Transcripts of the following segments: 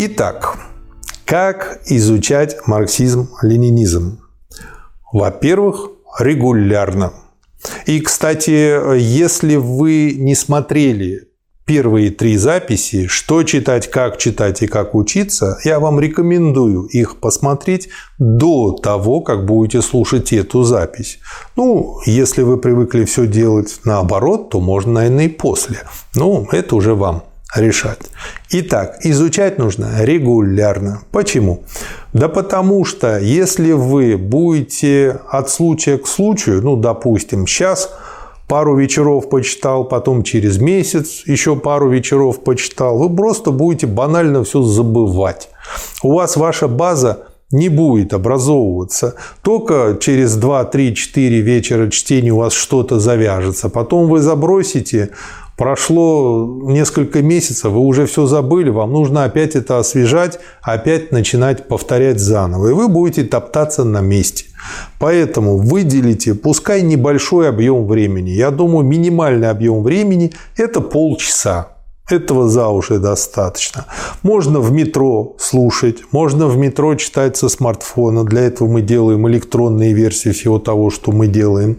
Итак, как изучать марксизм-ленинизм? Во-первых, регулярно. И, кстати, если вы не смотрели первые три записи, что читать, как читать и как учиться, я вам рекомендую их посмотреть до того, как будете слушать эту запись. Ну, если вы привыкли все делать наоборот, то можно, наверное, и после. Ну, это уже вам решать. Итак, изучать нужно регулярно. Почему? Да потому что если вы будете от случая к случаю, ну, допустим, сейчас – пару вечеров почитал, потом через месяц еще пару вечеров почитал, вы просто будете банально все забывать. У вас ваша база не будет образовываться. Только через 2, 3, 4 вечера чтения у вас что-то завяжется. Потом вы забросите, прошло несколько месяцев, вы уже все забыли, вам нужно опять это освежать, опять начинать повторять заново. И вы будете топтаться на месте. Поэтому выделите, пускай небольшой объем времени. Я думаю, минимальный объем времени – это полчаса. Этого за уши достаточно. Можно в метро слушать, можно в метро читать со смартфона. Для этого мы делаем электронные версии всего того, что мы делаем.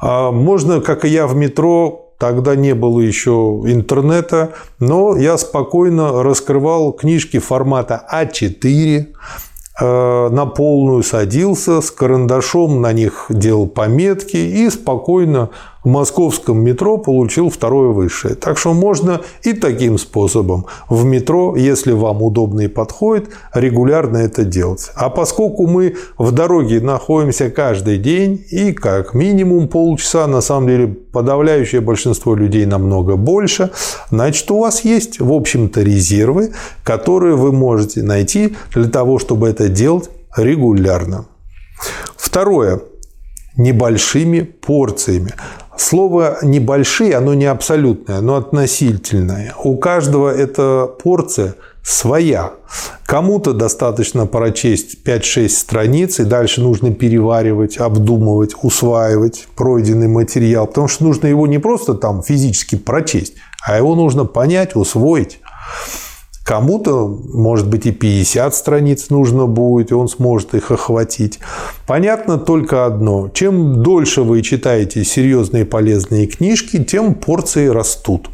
А можно, как и я, в метро Тогда не было еще интернета, но я спокойно раскрывал книжки формата А4, Э, на полную садился, с карандашом на них делал пометки и спокойно в московском метро получил второе высшее. Так что можно и таким способом в метро, если вам удобно и подходит, регулярно это делать. А поскольку мы в дороге находимся каждый день и как минимум полчаса, на самом деле подавляющее большинство людей намного больше, значит у вас есть в общем-то резервы, которые вы можете найти для того, чтобы это делать регулярно. Второе небольшими порциями. Слово «небольшие» оно не абсолютное, оно относительное. У каждого эта порция своя. Кому-то достаточно прочесть 5-6 страниц, и дальше нужно переваривать, обдумывать, усваивать пройденный материал, потому что нужно его не просто там физически прочесть, а его нужно понять, усвоить. Кому-то, может быть, и 50 страниц нужно будет, и он сможет их охватить. Понятно только одно. Чем дольше вы читаете серьезные полезные книжки, тем порции растут.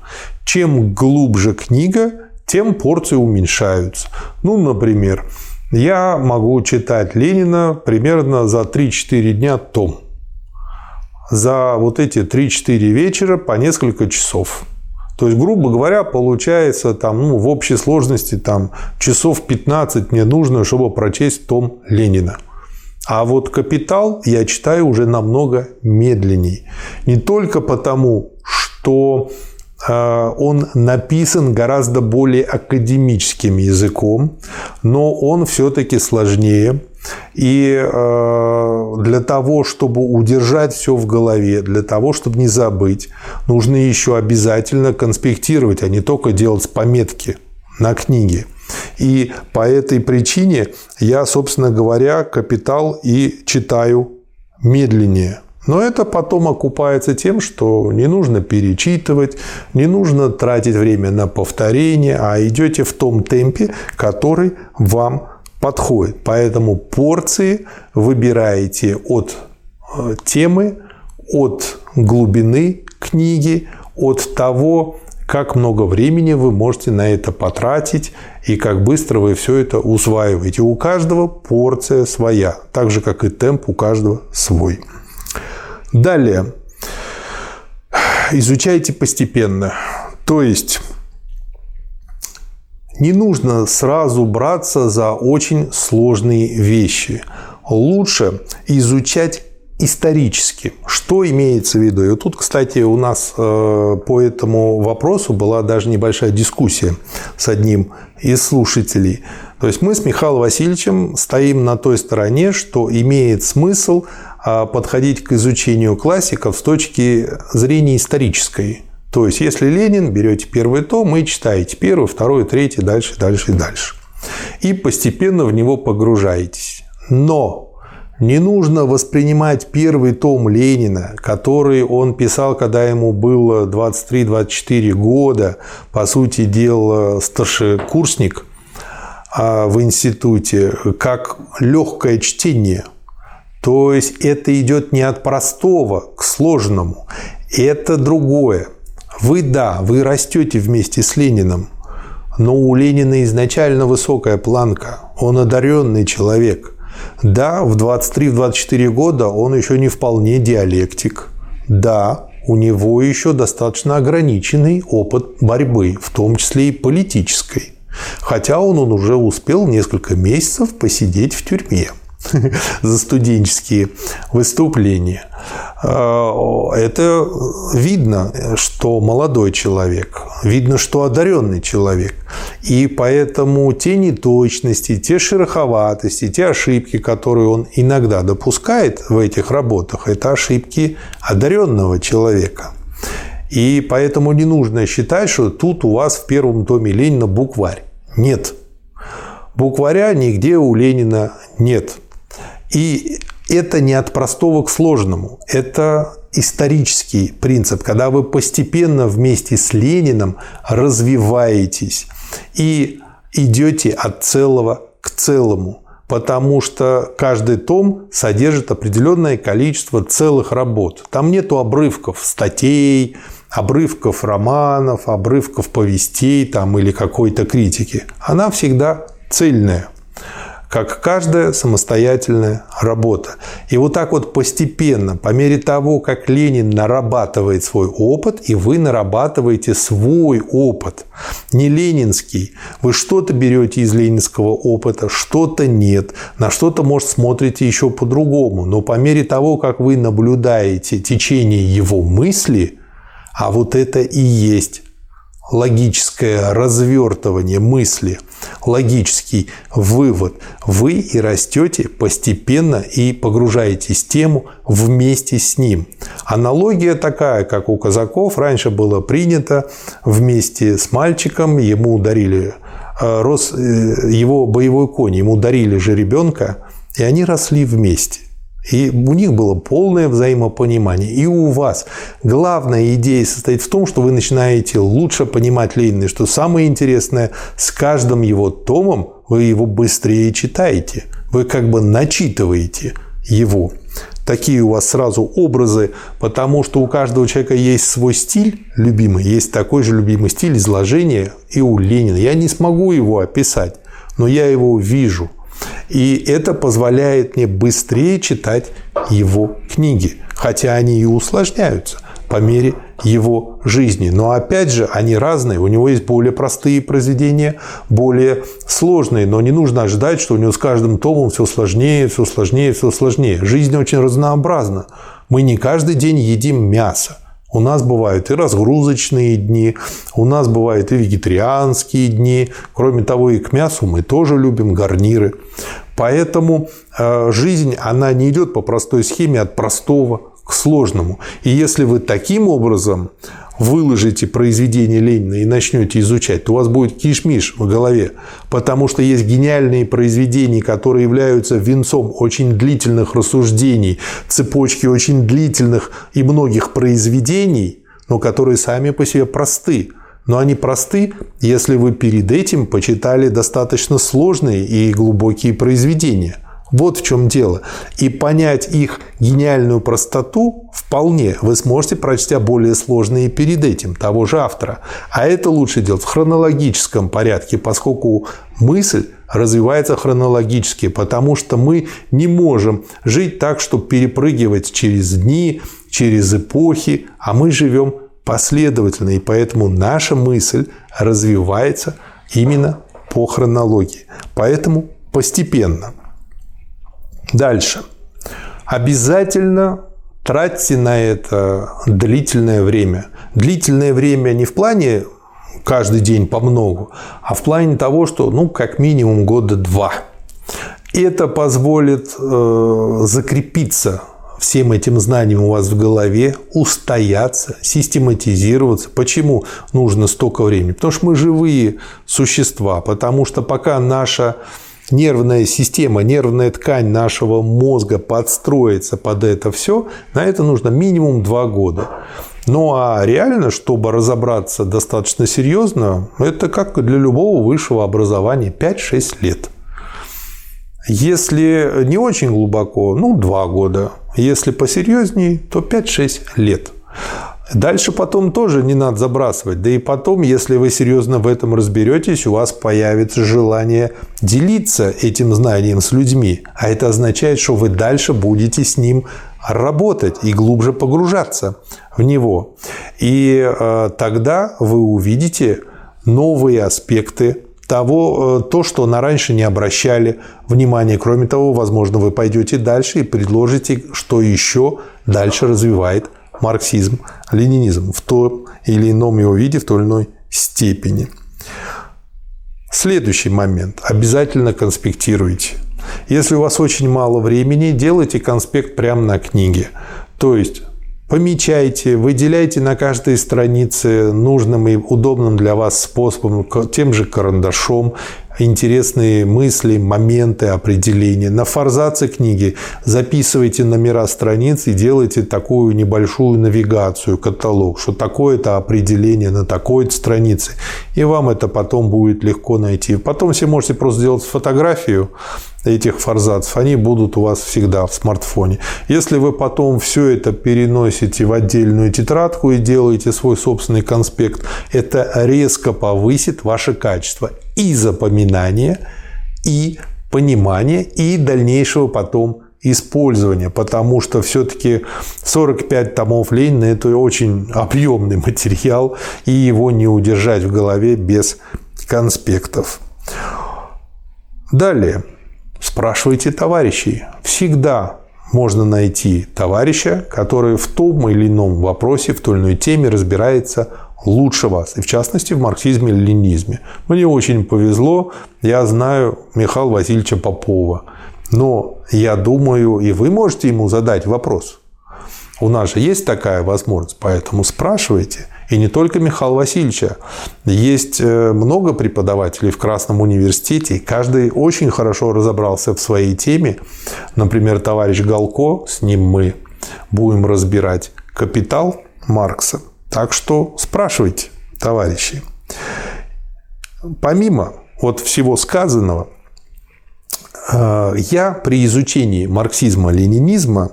Чем глубже книга, тем порции уменьшаются. Ну, например, я могу читать Ленина примерно за 3-4 дня том. За вот эти 3-4 вечера по несколько часов. То есть, грубо говоря, получается там, ну, в общей сложности там, часов 15 мне нужно, чтобы прочесть том Ленина. А вот «Капитал» я читаю уже намного медленней. Не только потому, что э, он написан гораздо более академическим языком, но он все-таки сложнее. И э, для того, чтобы удержать все в голове, для того, чтобы не забыть, нужно еще обязательно конспектировать, а не только делать пометки на книге. И по этой причине я, собственно говоря, «Капитал» и читаю медленнее. Но это потом окупается тем, что не нужно перечитывать, не нужно тратить время на повторение, а идете в том темпе, который вам подходит. Поэтому порции выбираете от э, темы, от глубины книги, от того, как много времени вы можете на это потратить и как быстро вы все это усваиваете. У каждого порция своя, так же как и темп у каждого свой. Далее. Изучайте постепенно. То есть не нужно сразу браться за очень сложные вещи. Лучше изучать исторически. Что имеется в виду? И вот тут, кстати, у нас э, по этому вопросу была даже небольшая дискуссия с одним из слушателей. То есть мы с Михаилом Васильевичем стоим на той стороне, что имеет смысл э, подходить к изучению классиков с точки зрения исторической. То есть, если Ленин, берете первый том и читаете первый, второй, третий, дальше, дальше и дальше. И постепенно в него погружаетесь. Но не нужно воспринимать первый том Ленина, который он писал, когда ему было 23-24 года, по сути дела старшекурсник, а, в институте как легкое чтение. То есть это идет не от простого к сложному. Это другое. Вы, да, вы растете вместе с Лениным, но у Ленина изначально высокая планка. Он одаренный человек. Да, в 23-24 года он еще не вполне диалектик. Да, у него еще достаточно ограниченный опыт борьбы, в том числе и политической. Хотя он, он уже успел несколько месяцев посидеть в тюрьме за студенческие выступления. А, это видно, что молодой человек, видно, что одаренный человек. И поэтому те неточности, те шероховатости, те ошибки, которые он иногда допускает в этих работах, это ошибки одаренного человека. И поэтому не нужно считать, что тут у вас в первом томе Ленина букварь. Нет. Букваря нигде у Ленина нет. И это не от простого к сложному. Это исторический принцип, когда вы постепенно вместе с Лениным развиваетесь и идете от целого к целому, потому что каждый том содержит определенное количество целых работ. Там нету обрывков статей, обрывков романов, обрывков повестей там, или какой-то критики. Она всегда цельная как каждая самостоятельная работа. И вот так вот постепенно, по мере того, как Ленин нарабатывает свой опыт, и вы нарабатываете свой опыт, не ленинский. Вы что-то берете из ленинского опыта, что-то нет, на что-то, может, смотрите еще по-другому. Но по мере того, как вы наблюдаете течение его мысли, а вот это и есть логическое развертывание мысли, логический вывод, вы и растете постепенно и погружаетесь в тему вместе с ним. Аналогия такая, как у казаков, раньше было принято вместе с мальчиком, ему дарили э, рос э, его боевой конь, ему дарили же ребенка, и они росли вместе. И у них было полное взаимопонимание. И у вас главная идея состоит в том, что вы начинаете лучше понимать Ленина. Что самое интересное, с каждым его томом вы его быстрее читаете. Вы как бы начитываете его. Такие у вас сразу образы, потому что у каждого человека есть свой стиль любимый, есть такой же любимый стиль изложения и у Ленина. Я не смогу его описать, но я его вижу. И это позволяет мне быстрее читать его книги, хотя они и усложняются по мере его жизни. Но опять же, они разные. У него есть более простые произведения, более сложные. Но не нужно ожидать, что у него с каждым томом все сложнее, все сложнее, все сложнее. Жизнь очень разнообразна. Мы не каждый день едим мясо. У нас бывают и разгрузочные дни, у нас бывают и вегетарианские дни. Кроме того, и к мясу мы тоже любим гарниры. Поэтому э, жизнь, она не идет по простой схеме от простого к сложному. И если вы таким образом выложите произведение Ленина и начнете изучать, то у вас будет кишмиш в голове, потому что есть гениальные произведения, которые являются венцом очень длительных рассуждений, цепочки очень длительных и многих произведений, но которые сами по себе просты. Но они просты, если вы перед этим почитали достаточно сложные и глубокие произведения – вот в чем дело. И понять их гениальную простоту вполне вы сможете, прочтя более сложные перед этим того же автора. А это лучше делать в хронологическом порядке, поскольку мысль развивается хронологически, потому что мы не можем жить так, чтобы перепрыгивать через дни, через эпохи, а мы живем последовательно, и поэтому наша мысль развивается именно по хронологии. Поэтому постепенно – Дальше. Обязательно тратьте на это длительное время. Длительное время не в плане каждый день по многу, а в плане того, что ну как минимум года два. Это позволит э, закрепиться всем этим знаниям у вас в голове, устояться, систематизироваться. Почему нужно столько времени? Потому что мы живые существа, потому что пока наша нервная система, нервная ткань нашего мозга подстроится под это все, на это нужно минимум два года. Ну а реально, чтобы разобраться достаточно серьезно, это как для любого высшего образования 5-6 лет. Если не очень глубоко, ну, 2 года. Если посерьезней, то 5-6 лет. Дальше потом тоже не надо забрасывать. Да и потом, если вы серьезно в этом разберетесь, у вас появится желание делиться этим знанием с людьми. А это означает, что вы дальше будете с ним работать и глубже погружаться в него. И э, тогда вы увидите новые аспекты того, э, то, что на раньше не обращали внимания. Кроме того, возможно, вы пойдете дальше и предложите, что еще дальше развивает марксизм, ленинизм в том или ином его виде, в той или иной степени. Следующий момент. Обязательно конспектируйте. Если у вас очень мало времени, делайте конспект прямо на книге. То есть Помечайте, выделяйте на каждой странице нужным и удобным для вас способом, тем же карандашом, интересные мысли, моменты, определения. На форзаце книги записывайте номера страниц и делайте такую небольшую навигацию, каталог, что такое-то определение на такой-то странице. И вам это потом будет легко найти. Потом все можете просто сделать фотографию этих форзацев, они будут у вас всегда в смартфоне. Если вы потом все это переносите в отдельную тетрадку и делаете свой собственный конспект, это резко повысит ваше качество и запоминания, и понимания, и дальнейшего потом использования, потому что все-таки 45 томов Ленина – это очень объемный материал, и его не удержать в голове без конспектов. Далее. Спрашивайте товарищей. Всегда можно найти товарища, который в том или ином вопросе, в той или иной теме разбирается лучше вас, и в частности в марксизме и ленинизме. Мне очень повезло, я знаю Михаила Васильевича Попова, но я думаю, и вы можете ему задать вопрос. У нас же есть такая возможность, поэтому спрашивайте – и не только Михаила Васильевича. Есть э, много преподавателей в Красном университете. Каждый очень хорошо разобрался в своей теме. Например, товарищ Галко, с ним мы будем разбирать «Капитал» Маркса. Так что спрашивайте, товарищи. Помимо вот всего сказанного, э, я при изучении марксизма-ленинизма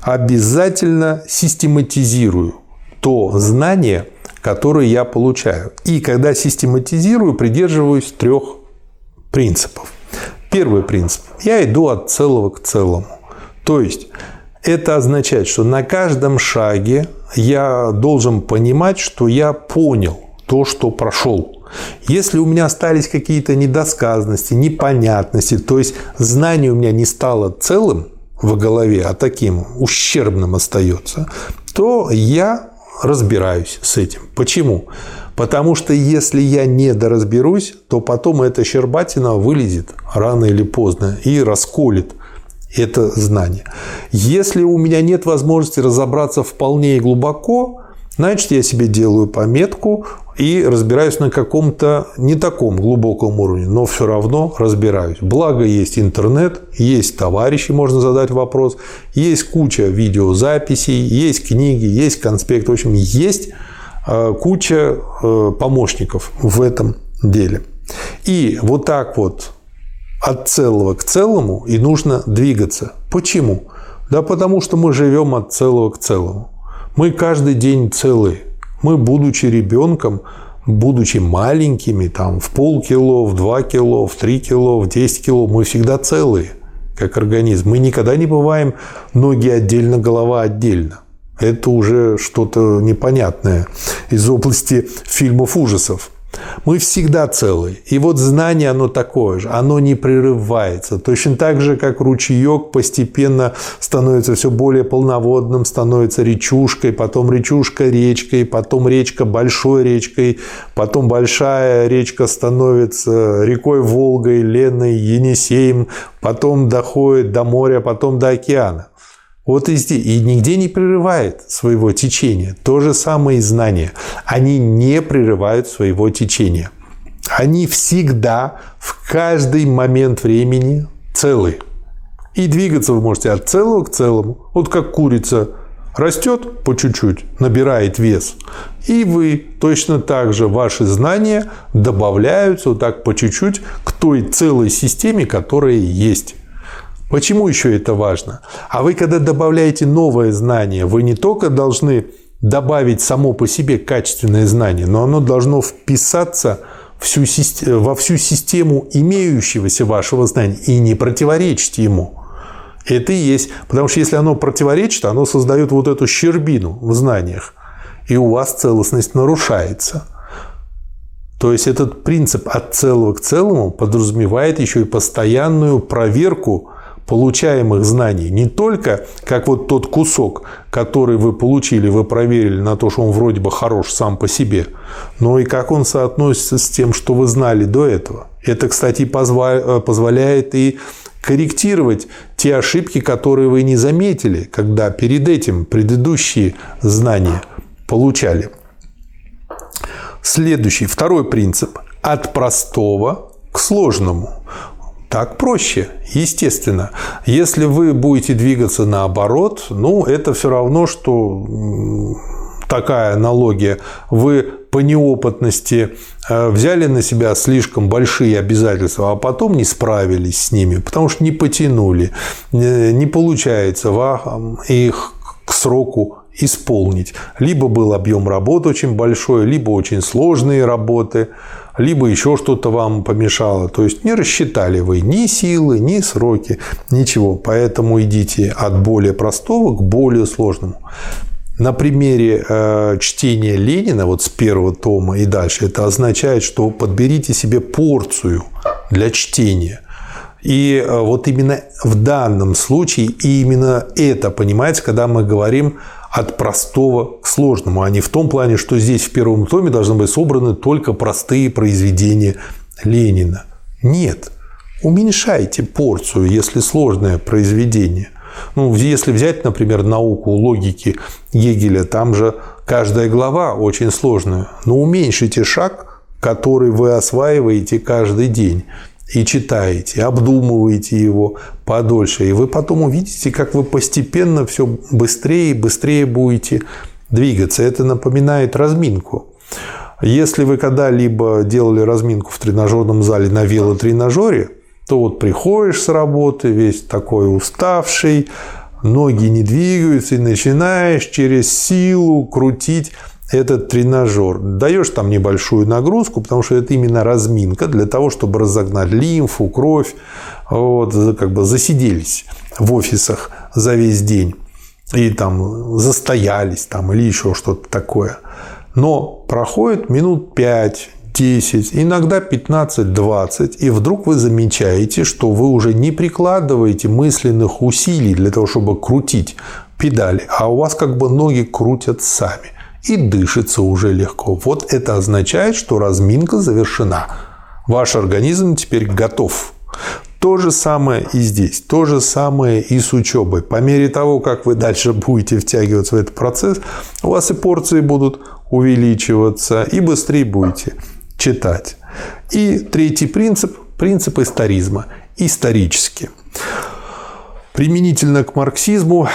обязательно систематизирую то знание, которое я получаю. И когда систематизирую, придерживаюсь трех принципов. Первый принцип. Я иду от целого к целому. То есть это означает, что на каждом шаге я должен понимать, что я понял то, что прошел. Если у меня остались какие-то недосказанности, непонятности, то есть знание у меня не стало целым в голове, а таким ущербным остается, то я разбираюсь с этим. Почему? Потому что если я не доразберусь, то потом эта щербатина вылезет рано или поздно и расколет это знание. Если у меня нет возможности разобраться вполне и глубоко, значит, я себе делаю пометку и разбираюсь на каком-то не таком глубоком уровне, но все равно разбираюсь. Благо есть интернет, есть товарищи, можно задать вопрос, есть куча видеозаписей, есть книги, есть конспект, в общем, есть э, куча э, помощников в этом деле. И вот так вот от целого к целому и нужно двигаться. Почему? Да потому что мы живем от целого к целому. Мы каждый день целые. Мы, будучи ребенком, будучи маленькими, там, в полкило, в два кило, в три кило, в 10 кило, мы всегда целые, как организм. Мы никогда не бываем ноги отдельно, голова отдельно. Это уже что-то непонятное из области фильмов ужасов. Мы всегда целы. И вот знание, оно такое же, оно не прерывается. Точно так же, как ручеек постепенно становится все более полноводным, становится речушкой, потом речушка речкой, потом речка большой речкой, потом большая речка становится рекой Волгой, Леной, Енисеем, потом доходит до моря, потом до океана. Вот и здесь. И нигде не прерывает своего течения. То же самое и знания. Они не прерывают своего течения. Они всегда, в каждый момент времени целые. И двигаться вы можете от целого к целому. Вот как курица растет по чуть-чуть, набирает вес. И вы точно так же, ваши знания добавляются вот так по чуть-чуть к той целой системе, которая есть. Почему еще это важно? А вы, когда добавляете новое знание, вы не только должны добавить само по себе качественное знание, но оно должно вписаться всю, во всю систему имеющегося вашего знания и не противоречить ему. Это и есть. Потому что если оно противоречит, оно создает вот эту щербину в знаниях. И у вас целостность нарушается. То есть этот принцип от целого к целому подразумевает еще и постоянную проверку получаемых знаний. Не только как вот тот кусок, который вы получили, вы проверили на то, что он вроде бы хорош сам по себе, но и как он соотносится с тем, что вы знали до этого. Это, кстати, позволяет и корректировать те ошибки, которые вы не заметили, когда перед этим предыдущие знания получали. Следующий, второй принцип. От простого к сложному. Так проще, естественно. Если вы будете двигаться наоборот, ну, это все равно, что такая аналогия. Вы по неопытности э, взяли на себя слишком большие обязательства, а потом не справились с ними, потому что не потянули. Не получается вам их к сроку исполнить. Либо был объем работы очень большой, либо очень сложные работы, либо еще что-то вам помешало. То есть не рассчитали вы ни силы, ни сроки, ничего. Поэтому идите от более простого к более сложному. На примере э, чтения Ленина, вот с первого тома и дальше, это означает, что подберите себе порцию для чтения. И э, вот именно в данном случае, и именно это понимаете, когда мы говорим от простого к сложному, а не в том плане, что здесь в первом томе должны быть собраны только простые произведения Ленина. Нет. Уменьшайте порцию, если сложное произведение. Ну, если взять, например, науку логики Гегеля, там же каждая глава очень сложная. Но уменьшите шаг, который вы осваиваете каждый день и читаете, обдумываете его подольше. И вы потом увидите, как вы постепенно все быстрее и быстрее будете двигаться. Это напоминает разминку. Если вы когда-либо делали разминку в тренажерном зале на велотренажере, то вот приходишь с работы весь такой уставший, ноги не двигаются, и начинаешь через силу крутить этот тренажер. Даешь там небольшую нагрузку, потому что это именно разминка для того, чтобы разогнать лимфу, кровь. Вот, как бы засиделись в офисах за весь день. И там застоялись там, или еще что-то такое. Но проходит минут 5, 10, иногда 15-20, и вдруг вы замечаете, что вы уже не прикладываете мысленных усилий для того, чтобы крутить педали, а у вас как бы ноги крутят сами и дышится уже легко. Вот это означает, что разминка завершена. Ваш организм теперь готов. То же самое и здесь, то же самое и с учебой. По мере того, как вы дальше будете втягиваться в этот процесс, у вас и порции будут увеличиваться, и быстрее будете читать. И третий принцип – принцип историзма. Исторически. Применительно к марксизму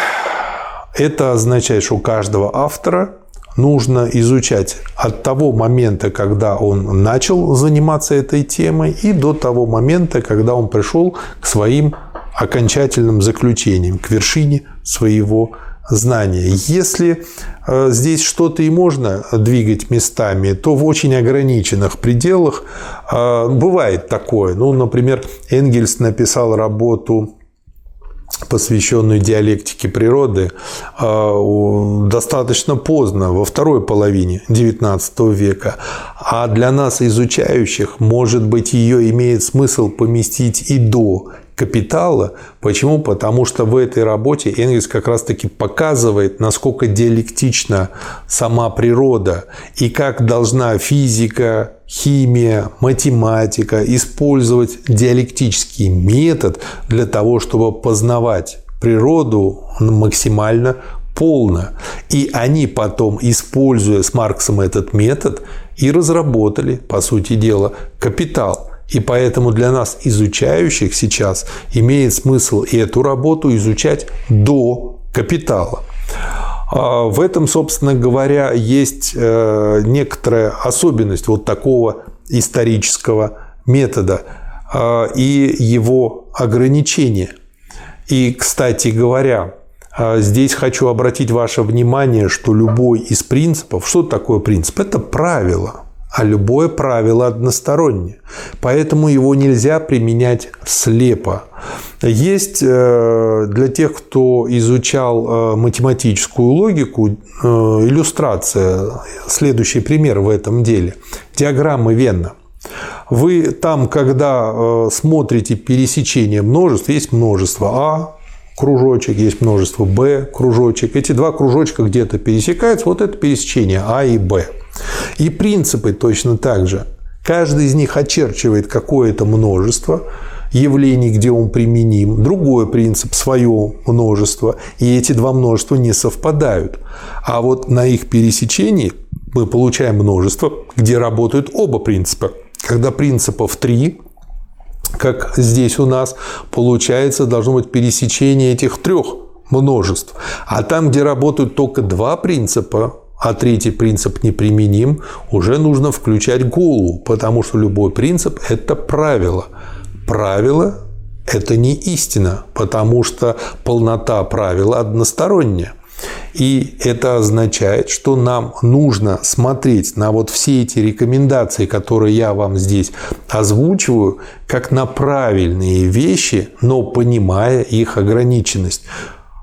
это означает, что у каждого автора нужно изучать от того момента, когда он начал заниматься этой темой, и до того момента, когда он пришел к своим окончательным заключениям, к вершине своего знания. Если э, здесь что-то и можно двигать местами, то в очень ограниченных пределах э, бывает такое. Ну, например, Энгельс написал работу посвященную диалектике природы, э, достаточно поздно, во второй половине XIX века. А для нас, изучающих, может быть, ее имеет смысл поместить и до капитала. Почему? Потому что в этой работе Энгельс как раз-таки показывает, насколько диалектична сама природа и как должна физика, химия, математика использовать диалектический метод для того, чтобы познавать природу максимально полно. И они потом, используя с Марксом этот метод, и разработали, по сути дела, капитал – и поэтому для нас, изучающих сейчас, имеет смысл и эту работу изучать до капитала. А в этом, собственно говоря, есть э, некоторая особенность вот такого исторического метода а, и его ограничения. И, кстати говоря, а, здесь хочу обратить ваше внимание, что любой из принципов, что такое принцип? Это правило – а любое правило одностороннее. Поэтому его нельзя применять слепо. Есть э, для тех, кто изучал э, математическую логику, э, иллюстрация, следующий пример в этом деле. Диаграммы Венна. Вы там, когда смотрите пересечение множеств, есть множество А, кружочек, есть множество Б, кружочек. Эти два кружочка где-то пересекаются, вот это пересечение А и Б. И принципы точно так же. Каждый из них очерчивает какое-то множество явлений, где он применим, другой принцип – свое множество, и эти два множества не совпадают. А вот на их пересечении мы получаем множество, где работают оба принципа. Когда принципов три, как здесь у нас, получается, должно быть пересечение этих трех множеств. А там, где работают только два принципа, а третий принцип неприменим, уже нужно включать голову, потому что любой принцип – это правило. Правило – это не истина, потому что полнота правила односторонняя. И это означает, что нам нужно смотреть на вот все эти рекомендации, которые я вам здесь озвучиваю, как на правильные вещи, но понимая их ограниченность.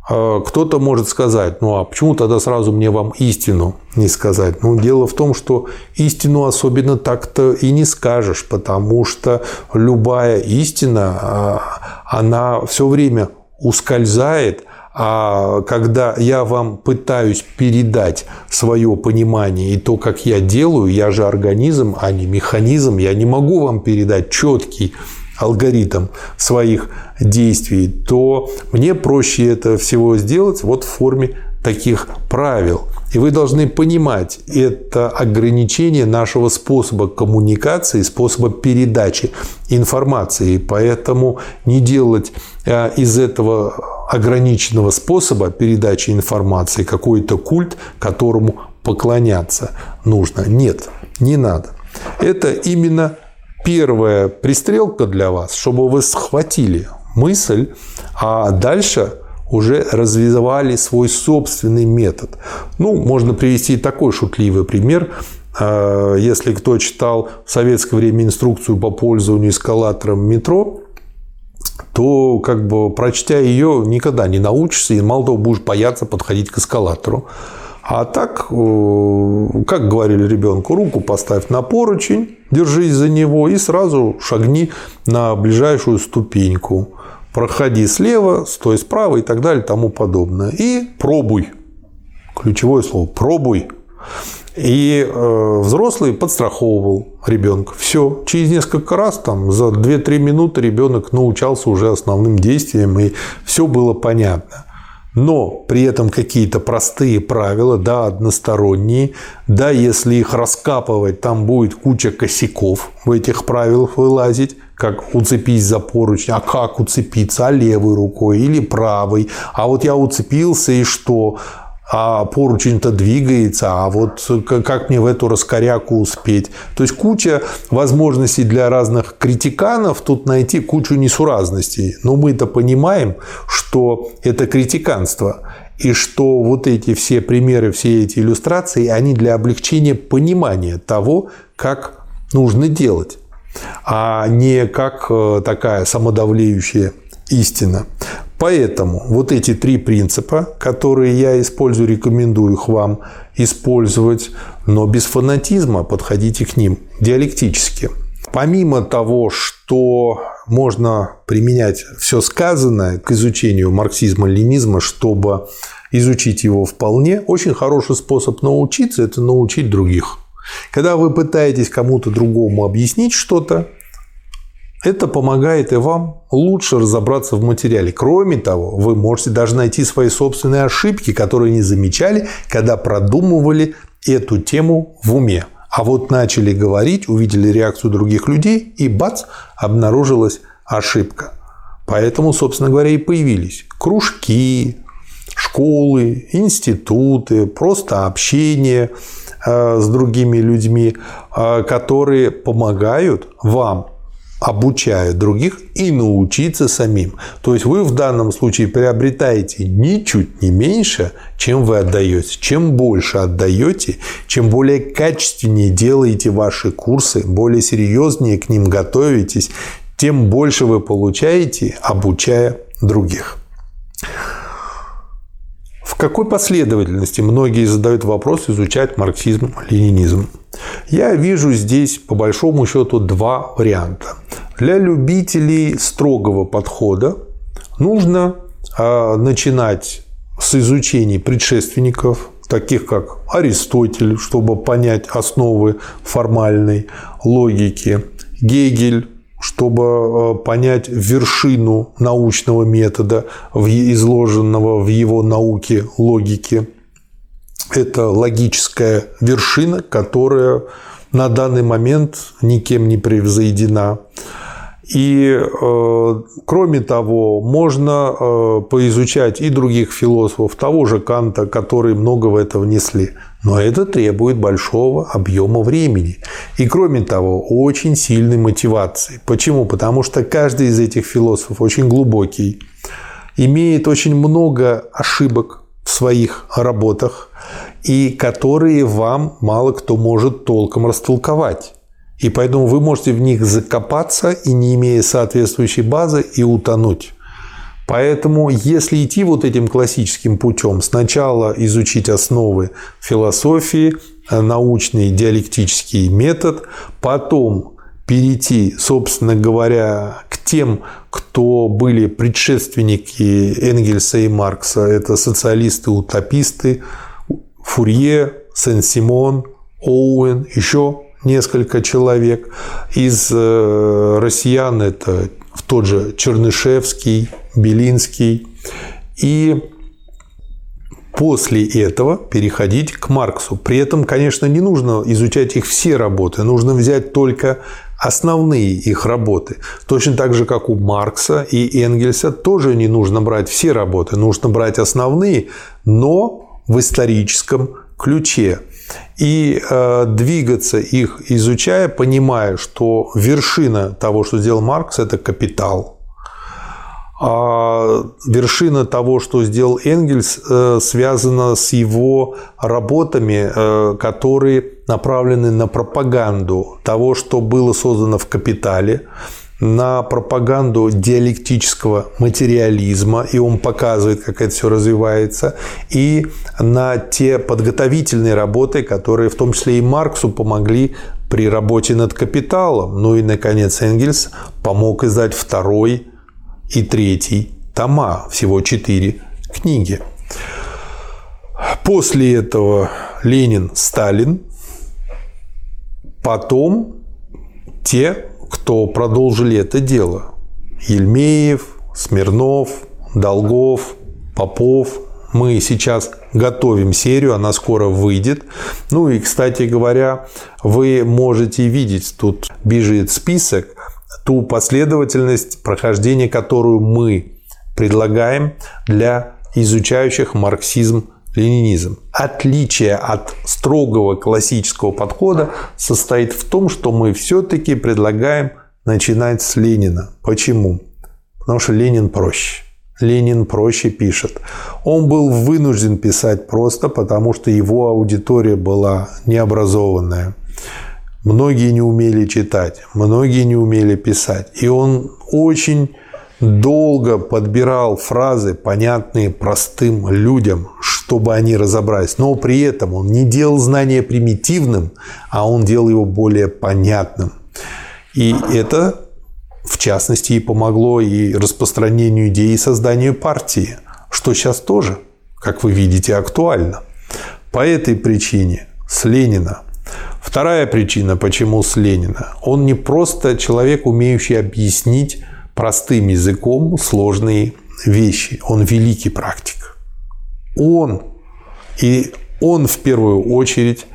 А кто-то может сказать, ну а почему тогда сразу мне вам истину не сказать? Ну, дело в том, что истину особенно так-то и не скажешь, потому что любая истина, а, она все время ускользает, а когда я вам пытаюсь передать свое понимание и то, как я делаю, я же организм, а не механизм, я не могу вам передать четкий алгоритм своих действий, то мне проще это всего сделать вот в форме таких правил. И вы должны понимать, это ограничение нашего способа коммуникации, способа передачи информации. Поэтому не делать э, из этого ограниченного способа передачи информации какой-то культ, которому поклоняться нужно. Нет, не надо. Это именно первая пристрелка для вас, чтобы вы схватили мысль, а дальше уже развивали свой собственный метод. Ну, можно привести такой шутливый пример. А, если кто читал в советское время инструкцию по пользованию эскалатором метро, то, как бы, прочтя ее, никогда не научишься, и мало того, будешь бояться подходить к эскалатору. А так, э, как говорили ребенку, руку поставь на поручень, держись за него и сразу шагни на ближайшую ступеньку. Проходи слева, стой справа и так далее тому подобное. И пробуй. Ключевое слово – пробуй. И э, взрослый подстраховывал ребенка. Все. Через несколько раз, там, за 2-3 минуты ребенок научался уже основным действиям, и все было понятно но при этом какие-то простые правила, да, односторонние, да, если их раскапывать, там будет куча косяков в этих правилах вылазить, как уцепись за поручень, а как уцепиться, а левой рукой или правой, а вот я уцепился и что, а поручень-то двигается, а вот как мне в эту раскоряку успеть? То есть куча возможностей для разных критиканов тут найти кучу несуразностей. Но мы-то понимаем, что это критиканство, и что вот эти все примеры, все эти иллюстрации, они для облегчения понимания того, как нужно делать, а не как э, такая самодавлеющая истина. Поэтому вот эти три принципа, которые я использую, рекомендую их вам использовать, но без фанатизма подходите к ним диалектически. Помимо того, что можно применять все сказанное к изучению марксизма-ленизма, чтобы изучить его вполне, очень хороший способ научиться – это научить других. Когда вы пытаетесь кому-то другому объяснить что-то, это помогает и вам лучше разобраться в материале. Кроме того, вы можете даже найти свои собственные ошибки, которые не замечали, когда продумывали эту тему в уме. А вот начали говорить, увидели реакцию других людей, и бац, обнаружилась ошибка. Поэтому, собственно говоря, и появились кружки, школы, институты, просто общение э, с другими людьми, э, которые помогают вам обучая других и научиться самим. То есть вы в данном случае приобретаете ничуть не меньше, чем вы отдаете. Чем больше отдаете, чем более качественнее делаете ваши курсы, более серьезнее к ним готовитесь, тем больше вы получаете, обучая других. В какой последовательности многие задают вопрос изучать марксизм, ленинизм? Я вижу здесь, по большому счету, два варианта. Для любителей строгого подхода нужно а, начинать с изучения предшественников, таких как Аристотель, чтобы понять основы формальной логики, Гегель, чтобы а, понять вершину научного метода, изложенного в его науке логики. Это логическая вершина, которая на данный момент никем не превзойдена. И, э, кроме того, можно э, поизучать и других философов, того же Канта, которые много в это внесли. Но это требует большого объема времени. И, кроме того, очень сильной мотивации. Почему? Потому что каждый из этих философов очень глубокий, имеет очень много ошибок в своих работах, и которые вам мало кто может толком растолковать. И поэтому вы можете в них закопаться и не имея соответствующей базы и утонуть. Поэтому, если идти вот этим классическим путем, сначала изучить основы философии, научный диалектический метод, потом перейти, собственно говоря, к тем, кто были предшественники Энгельса и Маркса, это социалисты-утописты, Фурье, Сен-Симон, Оуэн, еще несколько человек. Из э, россиян это тот же Чернышевский, Белинский. И после этого переходить к Марксу. При этом, конечно, не нужно изучать их все работы, нужно взять только основные их работы. Точно так же, как у Маркса и Энгельса, тоже не нужно брать все работы, нужно брать основные, но в историческом ключе и э, двигаться их, изучая, понимая, что вершина того, что сделал Маркс, это капитал. А вершина того, что сделал Энгельс, э, связана с его работами, э, которые направлены на пропаганду того, что было создано в «Капитале», на пропаганду диалектического материализма, и он показывает, как это все развивается, и на те подготовительные работы, которые в том числе и Марксу помогли при работе над капиталом. Ну и, наконец, Энгельс помог издать второй и третий тома, всего четыре книги. После этого Ленин, Сталин, потом те, кто продолжили это дело. Ельмеев, Смирнов, Долгов, Попов. Мы сейчас готовим серию, она скоро выйдет. Ну и, кстати говоря, вы можете видеть, тут бежит список, ту последовательность прохождения, которую мы предлагаем для изучающих марксизм ленинизм. Отличие от строгого классического подхода состоит в том, что мы все-таки предлагаем начинать с Ленина. Почему? Потому что Ленин проще. Ленин проще пишет. Он был вынужден писать просто, потому что его аудитория была необразованная. Многие не умели читать, многие не умели писать. И он очень долго подбирал фразы, понятные простым людям, чтобы они разобрались. Но при этом он не делал знания примитивным, а он делал его более понятным. И это, в частности, и помогло и распространению идеи и созданию партии, что сейчас тоже, как вы видите, актуально. По этой причине с Ленина. Вторая причина, почему с Ленина. Он не просто человек, умеющий объяснить простым языком сложные вещи. Он великий практик. Он и он в первую очередь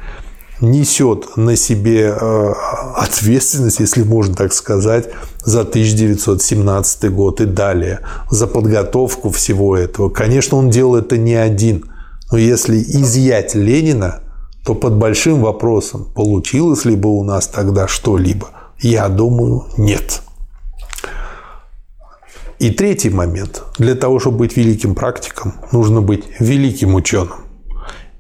несет на себе э, ответственность, если можно так сказать, за 1917 год и далее, за подготовку всего этого. Конечно, он делал это не один, но если изъять Ленина, то под большим вопросом, получилось ли бы у нас тогда что-либо, я думаю, нет. И третий момент. Для того, чтобы быть великим практиком, нужно быть великим ученым.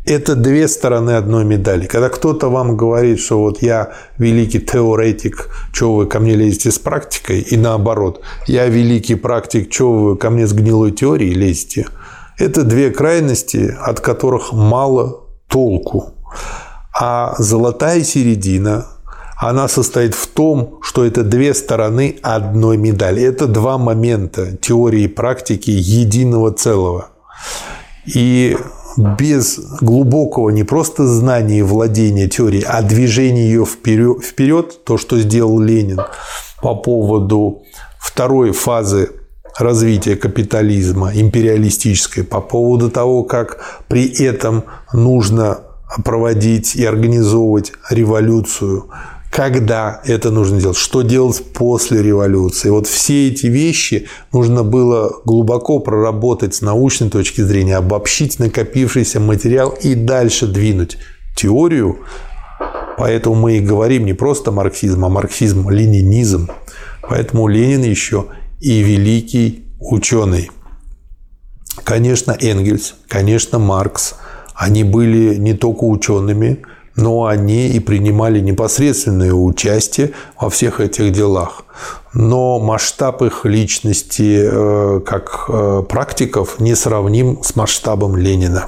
Это две стороны одной медали. Когда кто-то вам говорит, что вот я великий теоретик, что вы ко мне лезете с практикой, и наоборот, я великий практик, что вы ко мне с гнилой теорией лезете, это две крайности, от которых мало толку. А золотая середина она состоит в том, что это две стороны одной медали. Это два момента теории и практики единого целого. И без глубокого не просто знания и владения теорией, а движения ее вперед, вперед, то, что сделал Ленин по поводу второй фазы развития капитализма, империалистической, по поводу того, как при этом нужно проводить и организовывать революцию, когда это нужно делать, что делать после революции. Вот все эти вещи нужно было глубоко проработать с научной точки зрения, обобщить накопившийся материал и дальше двинуть теорию. Поэтому мы и говорим не просто марксизм, а марксизм-ленинизм. Поэтому Ленин еще и великий ученый. Конечно, Энгельс, конечно, Маркс, они были не только учеными, но они и принимали непосредственное участие во всех этих делах. Но масштаб их личности э, как э, практиков не сравним с масштабом Ленина.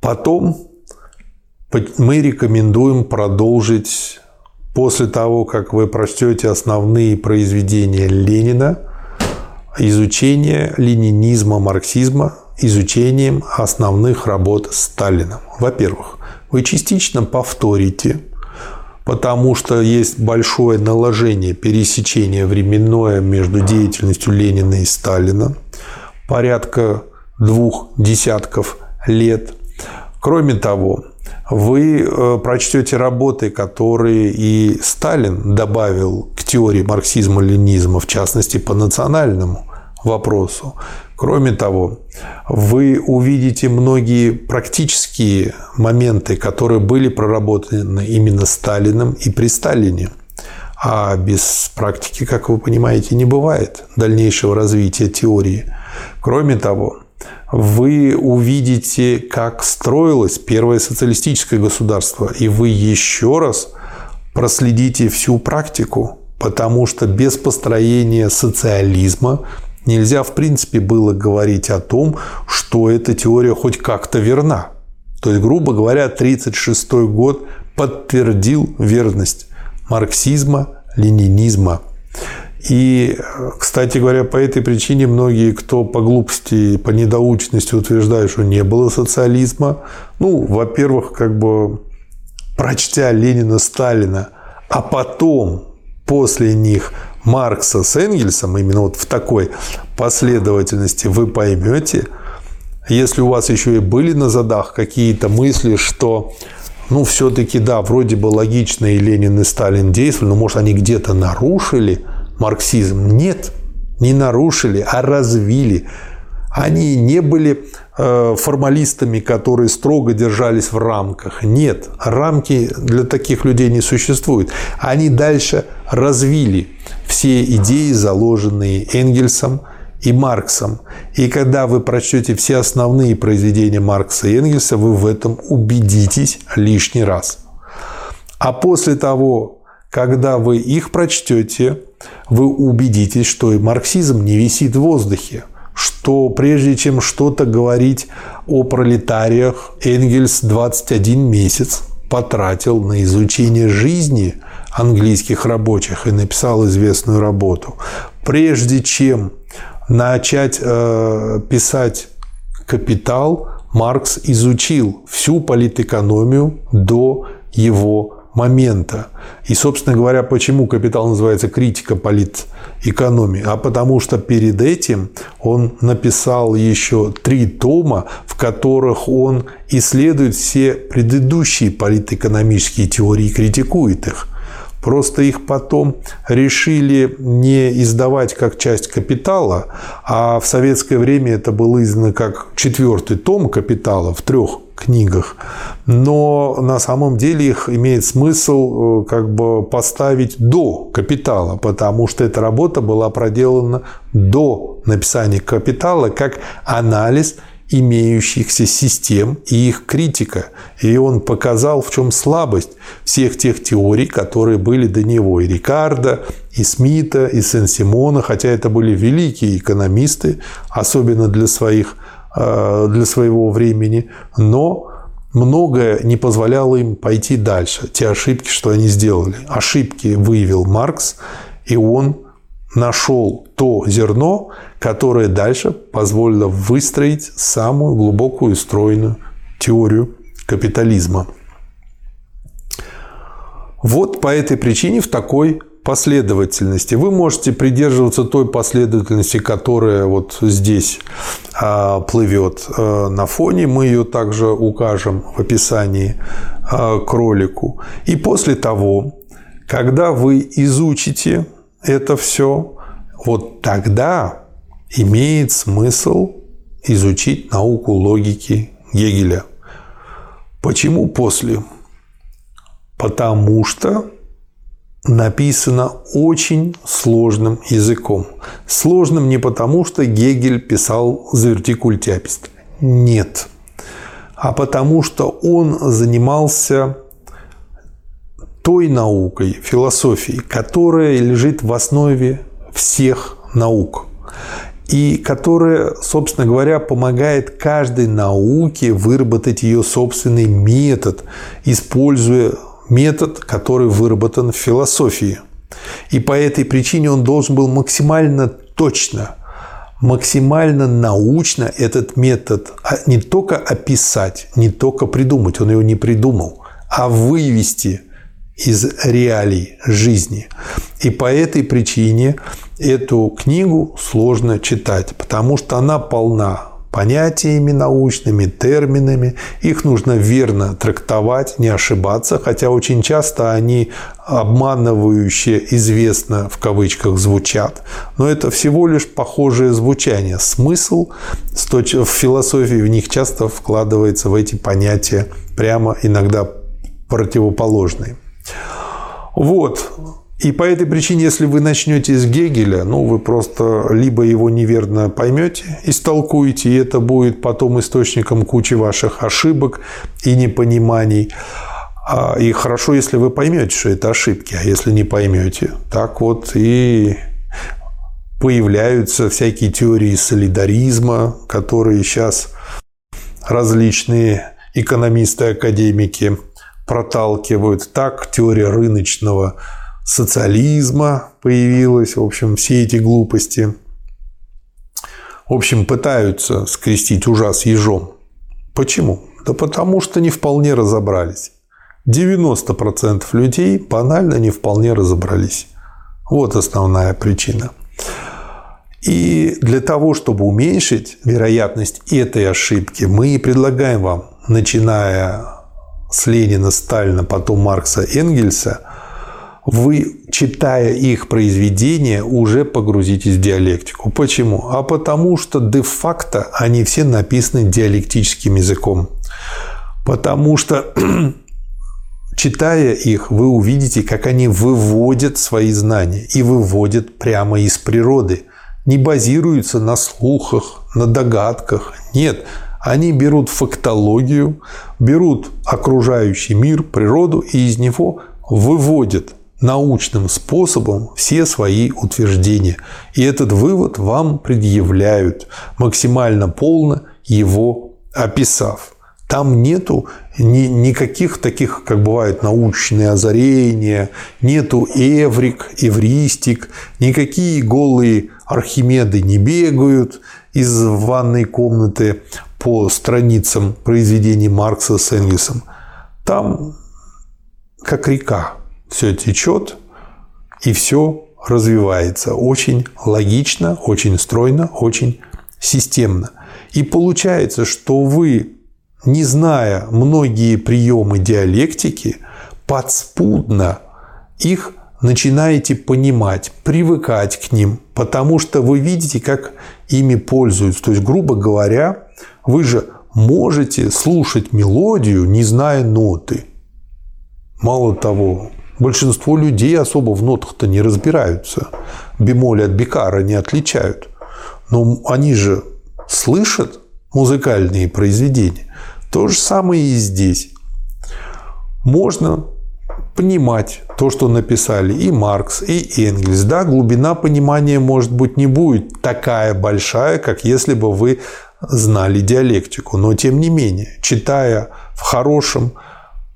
Потом мы рекомендуем продолжить после того, как вы прочтете основные произведения Ленина, изучение ленинизма, марксизма изучением основных работ Сталина. Во-первых, вы частично повторите, потому что есть большое наложение, пересечение временное между деятельностью Ленина и Сталина, порядка двух десятков лет. Кроме того, вы э, прочтете работы, которые и Сталин добавил к теории марксизма-ленизма, в частности, по национальному вопросу. Кроме того, вы увидите многие практические моменты, которые были проработаны именно Сталиным и при Сталине. А без практики, как вы понимаете, не бывает дальнейшего развития теории. Кроме того, вы увидите, как строилось первое социалистическое государство, и вы еще раз проследите всю практику, потому что без построения социализма Нельзя, в принципе, было говорить о том, что эта теория хоть как-то верна. То есть, грубо говоря, 1936 год подтвердил верность марксизма, ленинизма. И, кстати говоря, по этой причине многие, кто по глупости, по недоученности утверждают, что не было социализма, ну, во-первых, как бы прочтя Ленина, Сталина, а потом после них Маркса с Энгельсом, именно вот в такой последовательности, вы поймете, если у вас еще и были на задах какие-то мысли, что ну, все-таки, да, вроде бы логично и Ленин, и Сталин действовали, но, может, они где-то нарушили марксизм. Нет, не нарушили, а развили. Они не были формалистами, которые строго держались в рамках. Нет, рамки для таких людей не существуют. Они дальше развили все идеи, заложенные Энгельсом и Марксом. И когда вы прочтете все основные произведения Маркса и Энгельса, вы в этом убедитесь лишний раз. А после того, когда вы их прочтете, вы убедитесь, что и марксизм не висит в воздухе что прежде чем что-то говорить о пролетариях, Энгельс 21 месяц потратил на изучение жизни английских рабочих и написал известную работу. Прежде чем начать э, писать «Капитал», Маркс изучил всю политэкономию до его момента. И, собственно говоря, почему «Капитал» называется «Критика политэкономии», а потому что перед этим он написал еще три тома, в которых он исследует все предыдущие политэкономические теории и критикует их. Просто их потом решили не издавать как часть «Капитала», а в советское время это было издано как четвертый том «Капитала» в трех книгах. Но на самом деле их имеет смысл э, как бы поставить до «Капитала», потому что эта работа была проделана до написания «Капитала» как анализ – имеющихся систем и их критика. И он показал, в чем слабость всех тех теорий, которые были до него. И Рикардо, и Смита, и Сен-Симона, хотя это были великие экономисты, особенно для, своих, э, для своего времени, но многое не позволяло им пойти дальше. Те ошибки, что они сделали. Ошибки выявил Маркс, и он нашел то зерно, которое дальше позволило выстроить самую глубокую и стройную теорию капитализма. Вот по этой причине в такой последовательности. Вы можете придерживаться той последовательности, которая вот здесь а, плывет а, на фоне. Мы ее также укажем в описании а, к ролику. И после того, когда вы изучите это все, вот тогда имеет смысл изучить науку логики Гегеля. Почему после? Потому что написано очень сложным языком. Сложным не потому, что Гегель писал завертикультяпист. Нет. А потому что он занимался той наукой, философией, которая лежит в основе всех наук и которая, собственно говоря, помогает каждой науке выработать ее собственный метод, используя метод, который выработан в философии. И по этой причине он должен был максимально точно, максимально научно этот метод не только описать, не только придумать, он его не придумал, а вывести – из реалий жизни. И по этой причине эту книгу сложно читать, потому что она полна понятиями научными, терминами. Их нужно верно трактовать, не ошибаться, хотя очень часто они обманывающе известно в кавычках звучат. Но это всего лишь похожее звучание. Смысл в философии в них часто вкладывается в эти понятия прямо иногда противоположные. Вот. И по этой причине, если вы начнете с Гегеля, ну, вы просто либо его неверно поймете, истолкуете, и это будет потом источником кучи ваших ошибок и непониманий. А, и хорошо, если вы поймете, что это ошибки, а если не поймете, так вот и появляются всякие теории солидаризма, которые сейчас различные экономисты, академики проталкивают. Так теория рыночного социализма появилась. В общем, все эти глупости. В общем, пытаются скрестить ужас ежом. Почему? Да потому что не вполне разобрались. 90% людей банально не вполне разобрались. Вот основная причина. И для того, чтобы уменьшить вероятность этой ошибки, мы предлагаем вам, начиная с Ленина, Сталина, потом Маркса, Энгельса, вы, читая их произведения, уже погрузитесь в диалектику. Почему? А потому что де-факто они все написаны диалектическим языком. Потому что читая их, вы увидите, как они выводят свои знания и выводят прямо из природы. Не базируются на слухах, на догадках. Нет, они берут фактологию, берут окружающий мир, природу и из него выводят научным способом все свои утверждения. И этот вывод вам предъявляют, максимально полно его описав. Там нету ни, никаких таких, как бывают научные озарения, нету эврик, эвристик, никакие голые Архимеды не бегают из ванной комнаты по страницам произведений Маркса с Энгельсом, там как река все течет и все развивается очень логично, очень стройно, очень системно. И получается, что вы, не зная многие приемы диалектики, подспудно их начинаете понимать, привыкать к ним, потому что вы видите, как ими пользуются. То есть, грубо говоря, вы же можете слушать мелодию, не зная ноты. Мало того, большинство людей особо в нотах-то не разбираются. Бемоль от бикара не отличают. Но они же слышат музыкальные произведения. То же самое и здесь. Можно понимать то, что написали и Маркс, и Энгельс. Да, глубина понимания, может быть, не будет такая большая, как если бы вы знали диалектику. Но, тем не менее, читая в хорошем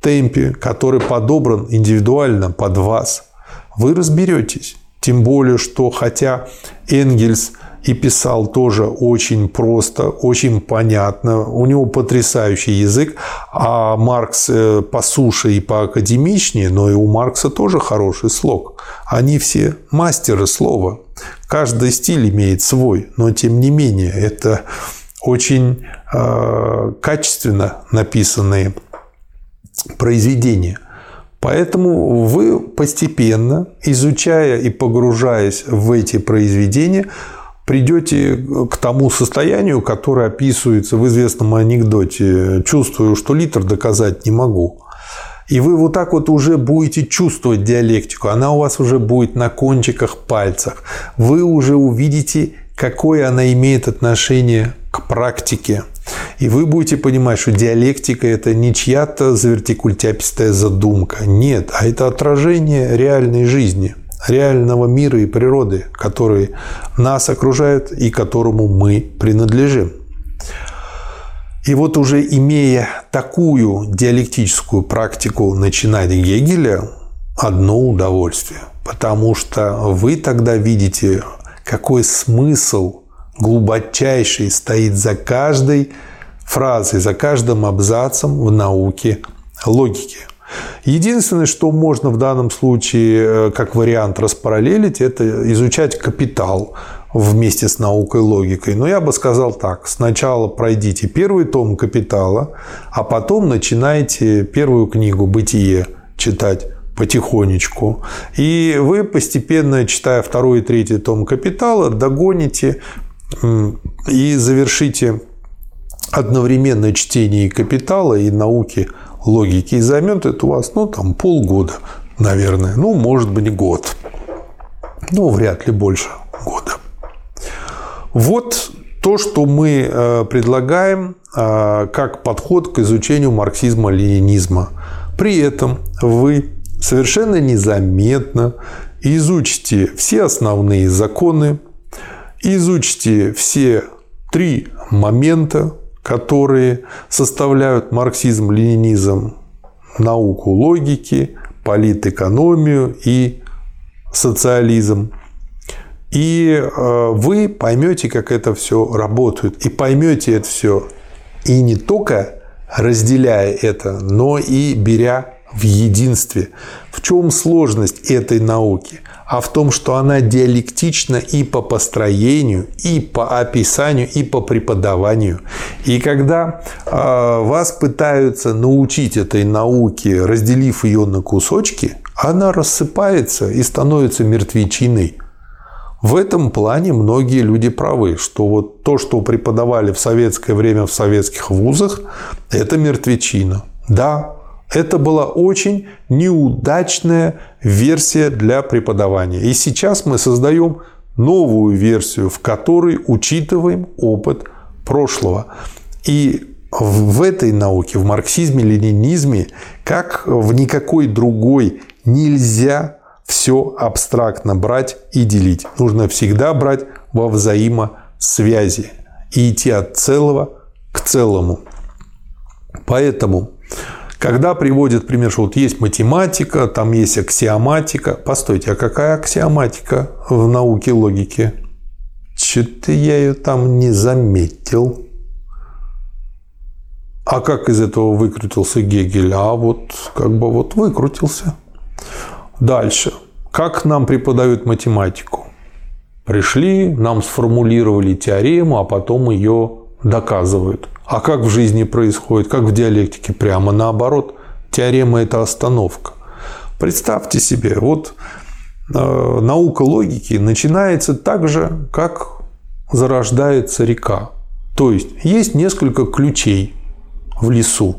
темпе, который подобран индивидуально под вас, вы разберетесь. Тем более, что хотя Энгельс – и писал тоже очень просто, очень понятно. У него потрясающий язык, а Маркс э, по суше и по академичнее, но и у Маркса тоже хороший слог. Они все мастеры слова. Каждый стиль имеет свой, но тем не менее это очень э, качественно написанные произведения. Поэтому вы постепенно, изучая и погружаясь в эти произведения, придете к тому состоянию, которое описывается в известном анекдоте «чувствую, что литр доказать не могу». И вы вот так вот уже будете чувствовать диалектику, она у вас уже будет на кончиках пальцах. Вы уже увидите, какое она имеет отношение к практике. И вы будете понимать, что диалектика – это не чья-то завертикультяпистая задумка. Нет, а это отражение реальной жизни – реального мира и природы, которые нас окружают и которому мы принадлежим. И вот уже имея такую диалектическую практику начинать Гегеля, одно удовольствие, потому что вы тогда видите, какой смысл глубочайший стоит за каждой фразой, за каждым абзацем в науке логики – Единственное, что можно в данном случае э, как вариант распараллелить, это изучать капитал вместе с наукой логикой. Но я бы сказал так. Сначала пройдите первый том «Капитала», а потом начинайте первую книгу «Бытие» читать потихонечку. И вы постепенно, читая второй и третий том «Капитала», догоните и завершите одновременно чтение «Капитала», и науки логики. И займет это у вас, ну, там, полгода, наверное. Ну, может быть, год. Ну, вряд ли больше года. Вот то, что мы э, предлагаем э, как подход к изучению марксизма-ленинизма. При этом вы совершенно незаметно изучите все основные законы, изучите все три момента, которые составляют марксизм, ленинизм, науку логики, политэкономию и социализм. И э, вы поймете, как это все работает. И поймете это все и не только разделяя это, но и беря в единстве. В чем сложность этой науки? а в том, что она диалектична и по построению, и по описанию, и по преподаванию. И когда э, вас пытаются научить этой науке, разделив ее на кусочки, она рассыпается и становится мертвечиной. В этом плане многие люди правы, что вот то, что преподавали в советское время в советских вузах, это мертвечина. Да, это была очень неудачная версия для преподавания. И сейчас мы создаем новую версию, в которой учитываем опыт прошлого. И в этой науке, в марксизме, ленинизме, как в никакой другой, нельзя все абстрактно брать и делить. Нужно всегда брать во взаимосвязи и идти от целого к целому. Поэтому когда приводят пример, что вот есть математика, там есть аксиоматика. Постойте, а какая аксиоматика в науке логики? Что-то я ее там не заметил. А как из этого выкрутился Гегель? А вот как бы вот выкрутился. Дальше. Как нам преподают математику? Пришли, нам сформулировали теорему, а потом ее доказывают. А как в жизни происходит, как в диалектике? Прямо наоборот. Теорема – это остановка. Представьте себе, вот э, наука логики начинается так же, как зарождается река. То есть есть несколько ключей в лесу.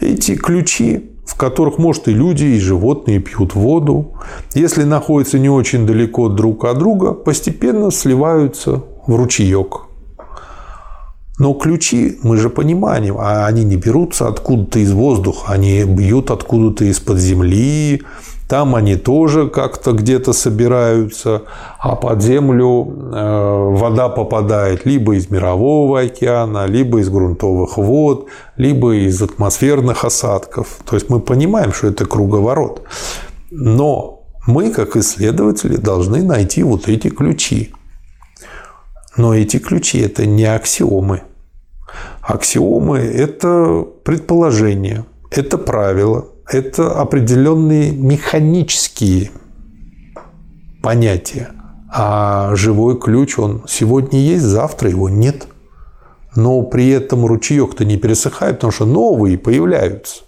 Эти ключи, в которых, может, и люди, и животные пьют воду, если находятся не очень далеко друг от друга, постепенно сливаются в ручеек. Но ключи, мы же понимаем, а они не берутся откуда-то из воздуха, они бьют откуда-то из-под земли, там они тоже как-то где-то собираются, а под землю э, вода попадает либо из мирового океана, либо из грунтовых вод, либо из атмосферных осадков. То есть мы понимаем, что это круговорот. Но мы, как исследователи, должны найти вот эти ключи. Но эти ключи – это не аксиомы. Аксиомы – это предположения, это правила, это определенные механические понятия. А живой ключ, он сегодня есть, завтра его нет. Но при этом ручеек-то не пересыхает, потому что новые появляются.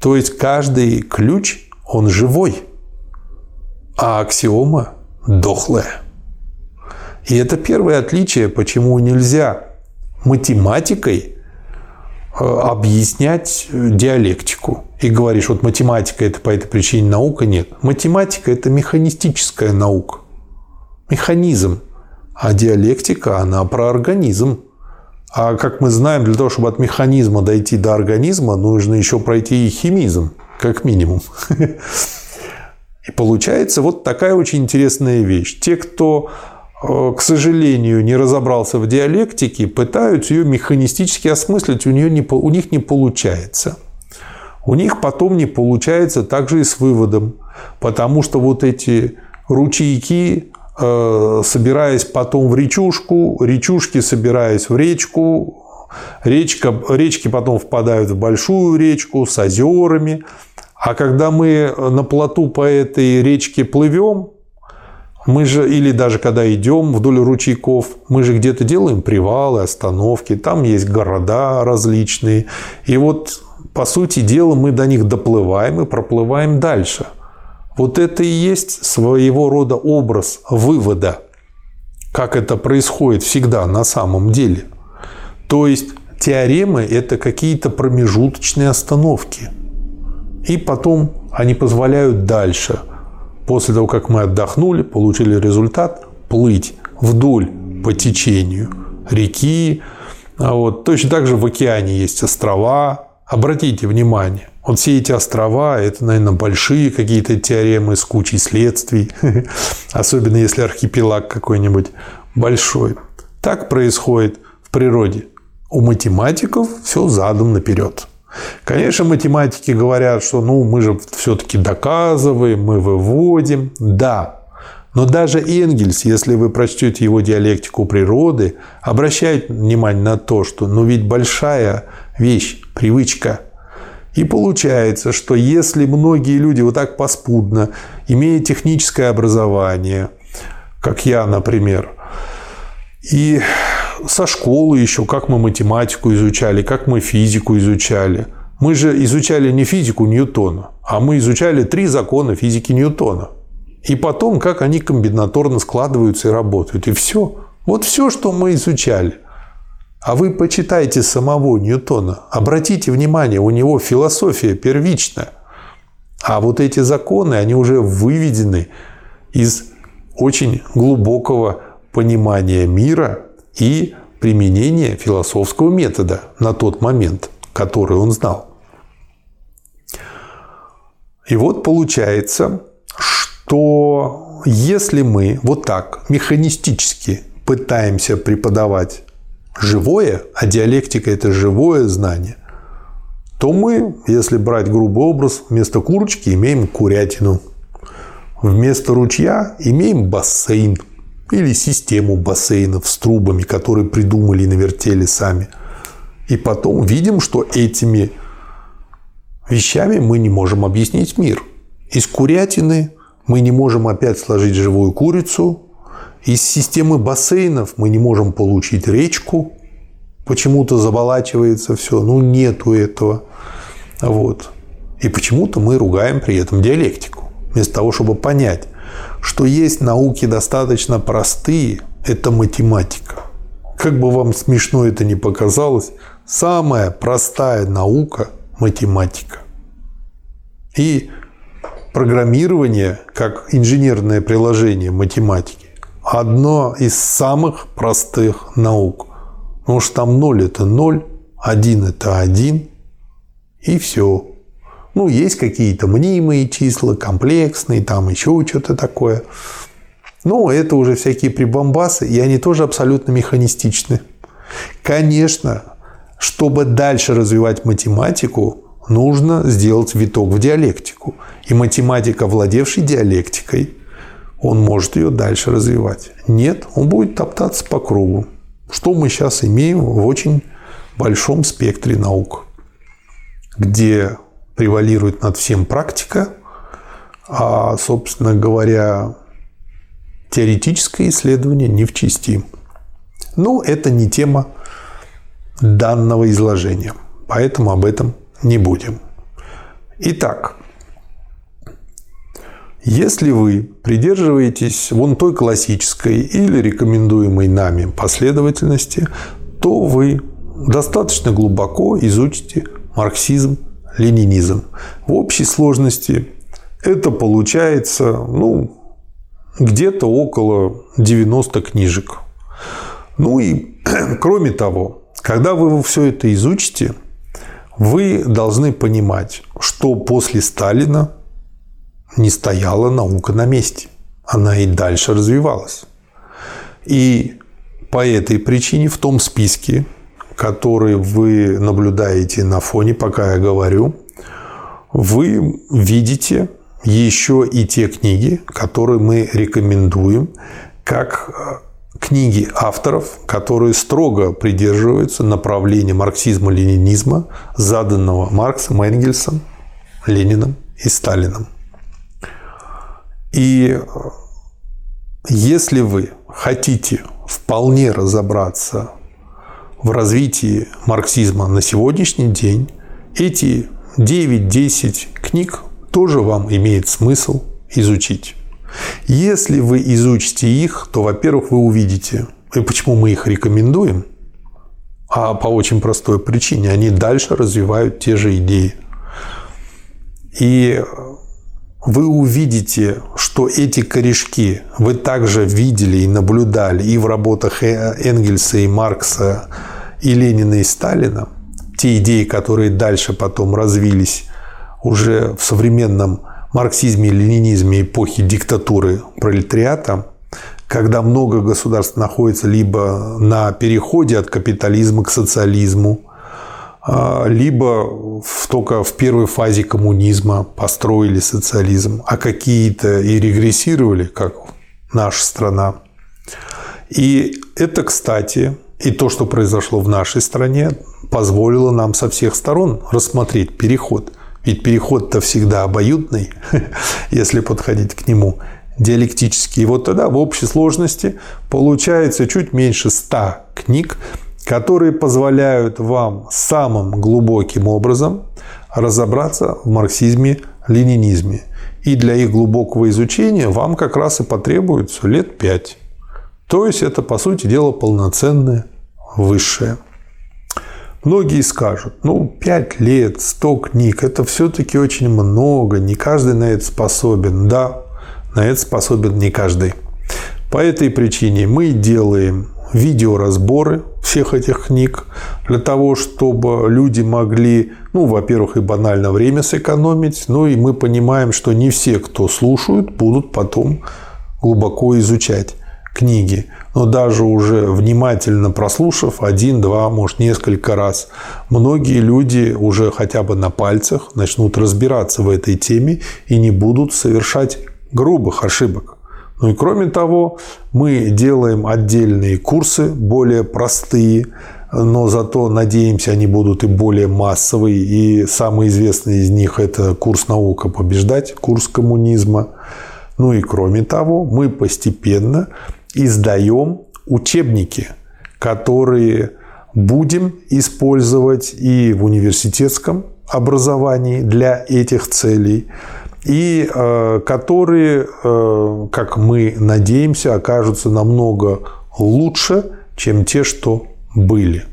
То есть каждый ключ, он живой, а аксиома дохлая. И это первое отличие, почему нельзя математикой Э, объяснять диалектику. И говоришь, вот математика это по этой причине наука. Нет. Математика это механистическая наука. Механизм. А диалектика, она про организм. А как мы знаем, для того, чтобы от механизма дойти до организма, нужно еще пройти и химизм, как минимум. И получается вот такая очень интересная вещь. Те, кто к сожалению, не разобрался в диалектике, пытаются ее механистически осмыслить, у, нее не, у них не получается. У них потом не получается также и с выводом, потому что вот эти ручейки, э, собираясь потом в речушку, речушки собираясь в речку, речка, речки потом впадают в большую речку с озерами, а когда мы на плоту по этой речке плывем, мы же, или даже когда идем вдоль ручейков, мы же где-то делаем привалы, остановки, там есть города различные. И вот, по сути дела, мы до них доплываем и проплываем дальше. Вот это и есть своего рода образ вывода, как это происходит всегда на самом деле. То есть теоремы – это какие-то промежуточные остановки. И потом они позволяют дальше – после того, как мы отдохнули, получили результат, плыть вдоль по течению реки. А вот. Точно так же в океане есть острова. Обратите внимание, вот все эти острова – это, наверное, большие какие-то теоремы с кучей следствий, особенно если архипелаг какой-нибудь большой. Так происходит в природе. У математиков все задом наперед. Конечно, математики говорят, что ну, мы же все-таки доказываем, мы выводим. Да, но даже Энгельс, если вы прочтете его диалектику природы, обращает внимание на то, что ну ведь большая вещь, привычка. И получается, что если многие люди вот так поспудно, имея техническое образование, как я, например, и со школы еще, как мы математику изучали, как мы физику изучали. Мы же изучали не физику Ньютона, а мы изучали три закона физики Ньютона. И потом, как они комбинаторно складываются и работают. И все. Вот все, что мы изучали. А вы почитайте самого Ньютона. Обратите внимание, у него философия первичная. А вот эти законы, они уже выведены из очень глубокого понимания мира и применение философского метода на тот момент, который он знал. И вот получается, что если мы вот так механистически пытаемся преподавать живое, а диалектика – это живое знание, то мы, если брать грубый образ, вместо курочки имеем курятину, вместо ручья имеем бассейн – или систему бассейнов с трубами, которые придумали и навертели сами. И потом видим, что этими вещами мы не можем объяснить мир. Из курятины мы не можем опять сложить живую курицу. Из системы бассейнов мы не можем получить речку. Почему-то заболачивается все. Ну, нету этого. Вот. И почему-то мы ругаем при этом диалектику. Вместо того, чтобы понять, что есть науки достаточно простые, это математика. Как бы вам смешно это ни показалось, самая простая наука – математика. И программирование, как инженерное приложение математики, одно из самых простых наук. Потому что там 0 – это 0, 1 – это 1, и все. Ну, есть какие-то мнимые числа, комплексные, там еще что-то такое. Но это уже всякие прибамбасы, и они тоже абсолютно механистичны. Конечно, чтобы дальше развивать математику, нужно сделать виток в диалектику. И математик, овладевший диалектикой, он может ее дальше развивать. Нет, он будет топтаться по кругу. Что мы сейчас имеем в очень большом спектре наук, где превалирует над всем практика, а, собственно говоря, теоретическое исследование не в части. Но это не тема данного изложения, поэтому об этом не будем. Итак, если вы придерживаетесь вон той классической или рекомендуемой нами последовательности, то вы достаточно глубоко изучите марксизм, ленинизм. В общей сложности это получается ну, где-то около 90 книжек. Ну и кроме того, когда вы все это изучите, вы должны понимать, что после Сталина не стояла наука на месте. Она и дальше развивалась. И по этой причине в том списке, который вы наблюдаете на фоне, пока я говорю, вы видите еще и те книги, которые мы рекомендуем, как э, книги авторов, которые строго придерживаются направления марксизма-ленинизма, заданного Марксом, Энгельсом, Лениным и Сталином. И э, если вы хотите вполне разобраться в развитии марксизма на сегодняшний день, эти 9-10 книг тоже вам имеет смысл изучить. Если вы изучите их, то, во-первых, вы увидите, и почему мы их рекомендуем, а по очень простой причине, они дальше развивают те же идеи. И вы увидите, что эти корешки вы также видели и наблюдали и в работах Энгельса и Маркса, и Ленина и Сталина, те идеи, которые дальше потом развились уже в современном марксизме и ленинизме эпохи диктатуры пролетариата, когда много государств находится либо на переходе от капитализма к социализму, либо в, только в первой фазе коммунизма построили социализм, а какие-то и регрессировали, как наша страна. И это, кстати, и то, что произошло в нашей стране, позволило нам со всех сторон рассмотреть переход. Ведь переход-то всегда обоюдный, если подходить к нему диалектически. И вот тогда в общей сложности получается чуть меньше ста книг, которые позволяют вам самым глубоким образом разобраться в марксизме-ленинизме. И для их глубокого изучения вам как раз и потребуется лет пять. То есть это, по сути дела, полноценное высшее. Многие скажут, ну, 5 лет, 100 книг, это все-таки очень много, не каждый на это способен. Да, на это способен не каждый. По этой причине мы делаем видеоразборы всех этих книг для того, чтобы люди могли, ну, во-первых, и банально время сэкономить, ну и мы понимаем, что не все, кто слушают, будут потом глубоко изучать книги. Но даже уже внимательно прослушав один, два, может, несколько раз, многие люди уже хотя бы на пальцах начнут разбираться в этой теме и не будут совершать грубых ошибок. Ну и кроме того, мы делаем отдельные курсы, более простые, но зато, надеемся, они будут и более массовые. И самый известный из них – это курс «Наука побеждать», курс коммунизма. Ну и кроме того, мы постепенно издаем учебники, которые будем использовать и в университетском образований для этих целей и э, которые, э, как мы надеемся, окажутся намного лучше, чем те, что были.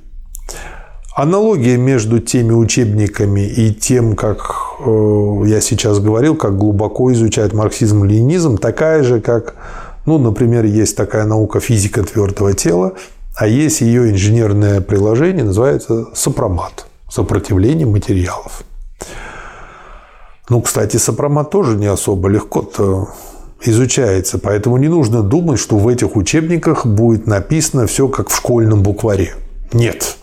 Аналогия между теми учебниками и тем, как э, я сейчас говорил, как глубоко изучать марксизм-ленинизм, такая же, как, ну, например, есть такая наука физика твердого тела, а есть ее инженерное приложение, называется сопромат – сопротивление материалов. Ну, кстати, сопромат тоже не особо легко-то изучается, поэтому не нужно думать, что в этих учебниках будет написано все как в школьном букваре. Нет,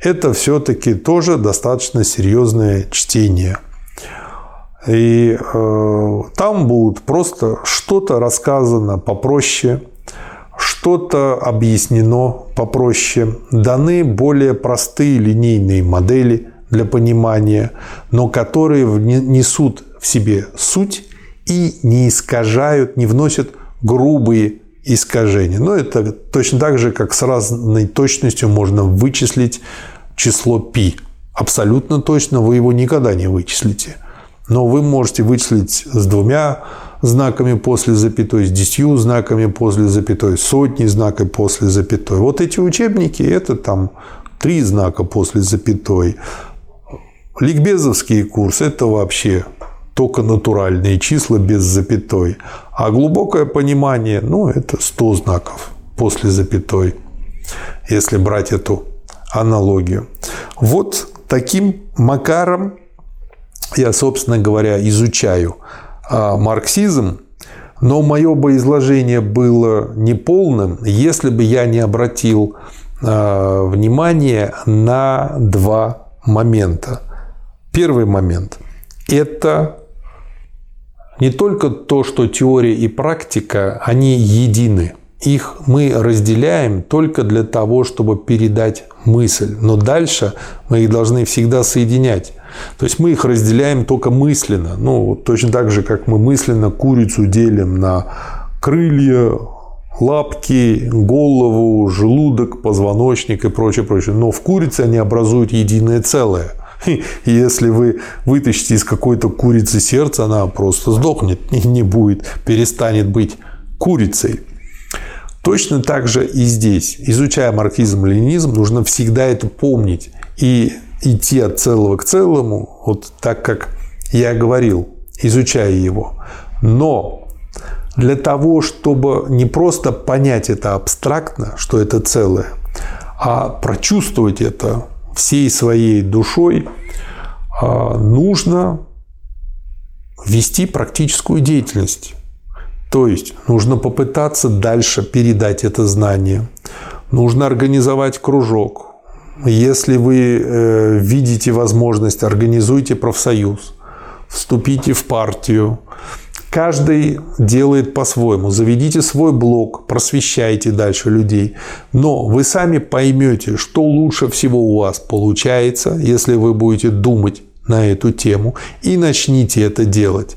это все-таки тоже достаточно серьезное чтение. И э, там будут просто что-то рассказано попроще, что-то объяснено попроще, даны более простые линейные модели для понимания, но которые несут в себе суть и не искажают, не вносят грубые искажения. Но это точно так же, как с разной точностью можно вычислить число π. Абсолютно точно вы его никогда не вычислите. Но вы можете вычислить с двумя знаками после запятой, с десятью знаками после запятой, сотни знаков после запятой. Вот эти учебники – это там три знака после запятой. Ликбезовский курс – это вообще только натуральные числа без запятой. А глубокое понимание, ну, это 100 знаков после запятой, если брать эту аналогию. Вот таким макаром я, собственно говоря, изучаю а, марксизм, но мое бы изложение было неполным, если бы я не обратил а, внимание на два момента. Первый момент – это не только то, что теория и практика, они едины. Их мы разделяем только для того, чтобы передать мысль. Но дальше мы их должны всегда соединять. То есть мы их разделяем только мысленно. Ну, точно так же, как мы мысленно курицу делим на крылья, лапки, голову, желудок, позвоночник и прочее, прочее. Но в курице они образуют единое целое. Если вы вытащите из какой-то курицы сердце, она просто сдохнет, не будет, перестанет быть курицей. Точно так же и здесь. Изучая марксизм-ленинизм, нужно всегда это помнить и идти от целого к целому, вот так как я говорил, изучая его. Но для того, чтобы не просто понять это абстрактно, что это целое, а прочувствовать это всей своей душой, а, нужно вести практическую деятельность. То есть нужно попытаться дальше передать это знание. Нужно организовать кружок. Если вы э, видите возможность, организуйте профсоюз, вступите в партию. Каждый делает по-своему. Заведите свой блог, просвещайте дальше людей. Но вы сами поймете, что лучше всего у вас получается, если вы будете думать на эту тему и начните это делать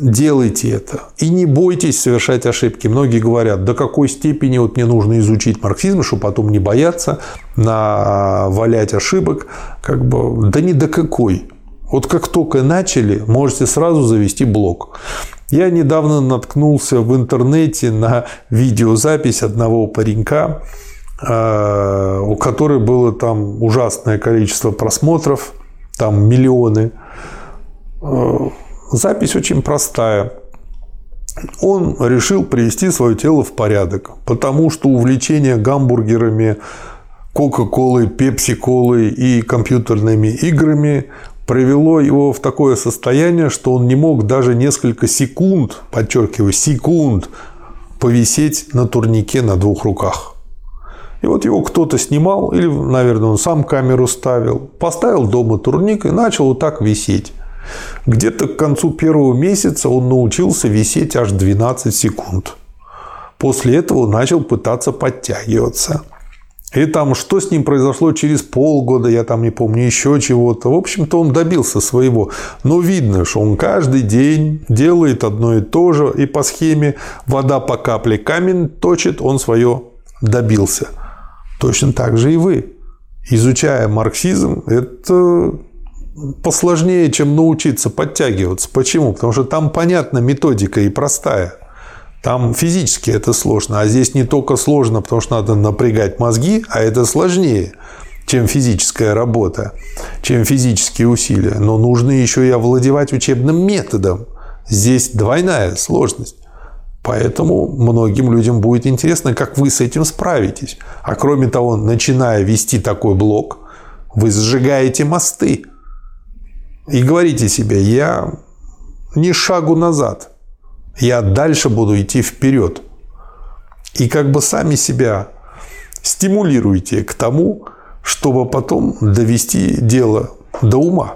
делайте это. И не бойтесь совершать ошибки. Многие говорят, до какой степени вот мне нужно изучить марксизм, чтобы потом не бояться навалять ошибок. Как бы, да не до какой. Вот как только начали, можете сразу завести блог. Я недавно наткнулся в интернете на видеозапись одного паренька, э, у которой было там ужасное количество просмотров, там миллионы э, Запись очень простая. Он решил привести свое тело в порядок, потому что увлечение гамбургерами, Кока-Колой, Пепси-Колой и компьютерными играми привело его в такое состояние, что он не мог даже несколько секунд, подчеркиваю, секунд, повисеть на турнике на двух руках. И вот его кто-то снимал, или, наверное, он сам камеру ставил, поставил дома турник и начал вот так висеть. Где-то к концу первого месяца он научился висеть аж 12 секунд. После этого начал пытаться подтягиваться. И там, что с ним произошло через полгода, я там не помню, еще чего-то. В общем-то, он добился своего. Но видно, что он каждый день делает одно и то же. И по схеме вода по капле камень точит, он свое добился. Точно так же и вы. Изучая марксизм, это посложнее, чем научиться подтягиваться. Почему? Потому что там понятна методика и простая. Там физически это сложно, а здесь не только сложно, потому что надо напрягать мозги, а это сложнее, чем физическая работа, чем физические усилия. Но нужно еще и овладевать учебным методом. Здесь двойная сложность. Поэтому многим людям будет интересно, как вы с этим справитесь. А кроме того, начиная вести такой блок, вы сжигаете мосты. И говорите себе, я не шагу назад, я дальше буду идти вперед. И как бы сами себя стимулируете к тому, чтобы потом довести дело до ума.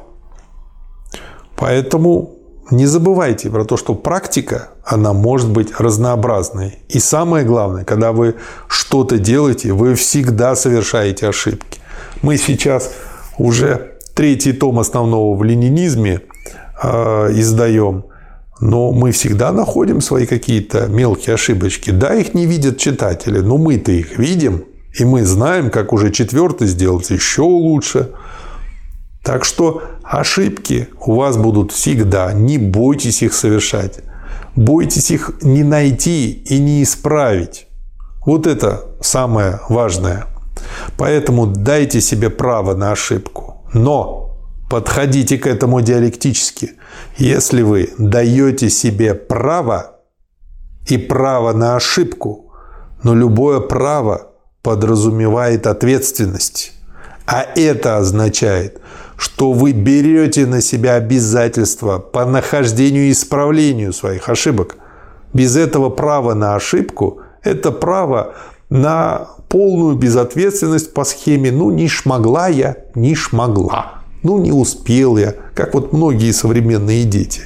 Поэтому не забывайте про то, что практика, она может быть разнообразной. И самое главное, когда вы что-то делаете, вы всегда совершаете ошибки. Мы сейчас уже третий том основного в ленинизме э, издаем, но мы всегда находим свои какие-то мелкие ошибочки. Да, их не видят читатели, но мы-то их видим, и мы знаем, как уже четвертый сделать еще лучше. Так что ошибки у вас будут всегда. Не бойтесь их совершать. Бойтесь их не найти и не исправить. Вот это самое важное. Поэтому дайте себе право на ошибку. Но подходите к этому диалектически. Если вы даете себе право и право на ошибку, но любое право подразумевает ответственность. А это означает, что вы берете на себя обязательства по нахождению и исправлению своих ошибок. Без этого права на ошибку – это право на полную безответственность по схеме «ну не шмогла я, не шмогла». Ну, не успел я, как вот многие современные дети.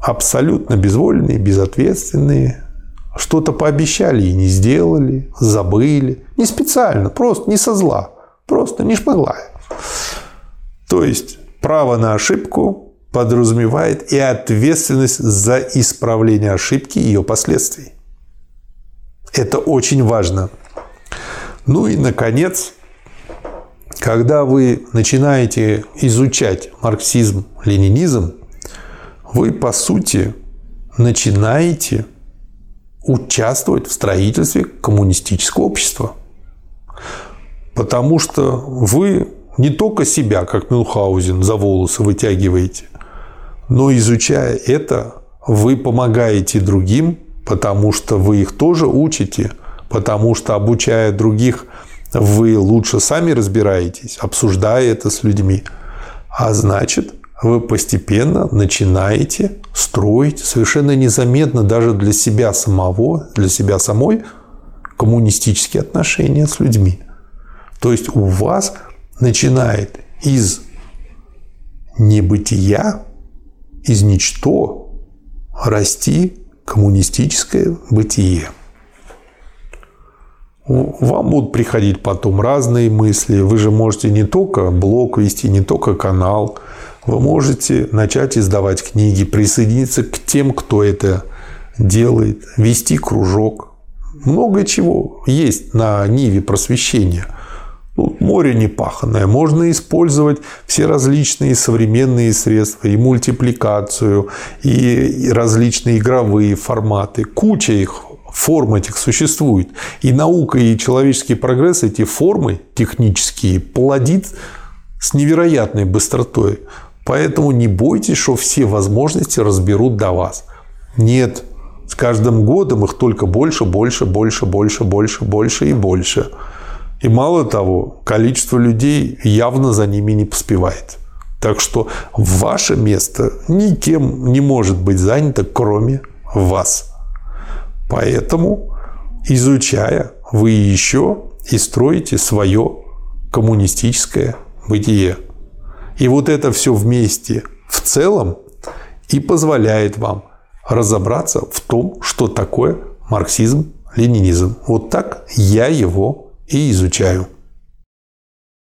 Абсолютно безвольные, безответственные. Что-то пообещали и не сделали, забыли. Не специально, просто не со зла. Просто не шмогла. То есть, право на ошибку подразумевает и ответственность за исправление ошибки и ее последствий. Это очень важно. Ну и, наконец, когда вы начинаете изучать марксизм, ленинизм, вы, по сути, начинаете участвовать в строительстве коммунистического общества. Потому что вы не только себя, как Мюнхгаузен, за волосы вытягиваете, но изучая это, вы помогаете другим, потому что вы их тоже учите, потому что обучая других вы лучше сами разбираетесь, обсуждая это с людьми. А значит, вы постепенно начинаете строить совершенно незаметно даже для себя самого, для себя самой коммунистические отношения с людьми. То есть у вас начинает из небытия, из ничто расти коммунистическое бытие. Вам будут приходить потом разные мысли. Вы же можете не только блог вести, не только канал. Вы можете начать издавать книги, присоединиться к тем, кто это делает, вести кружок. Много чего есть на ниве просвещения. Ну, море непаханное. Можно использовать все различные современные средства, и мультипликацию, и различные игровые форматы. Куча их форм этих существует. И наука, и человеческий прогресс эти формы технические плодит с невероятной быстротой. Поэтому не бойтесь, что все возможности разберут до вас. Нет, с каждым годом их только больше, больше, больше, больше, больше, больше и больше. И мало того, количество людей явно за ними не поспевает. Так что ваше место никем не может быть занято, кроме вас. Поэтому, изучая, вы еще и строите свое коммунистическое бытие. И вот это все вместе в целом и позволяет вам разобраться в том, что такое марксизм, ленинизм. Вот так я его и изучаю.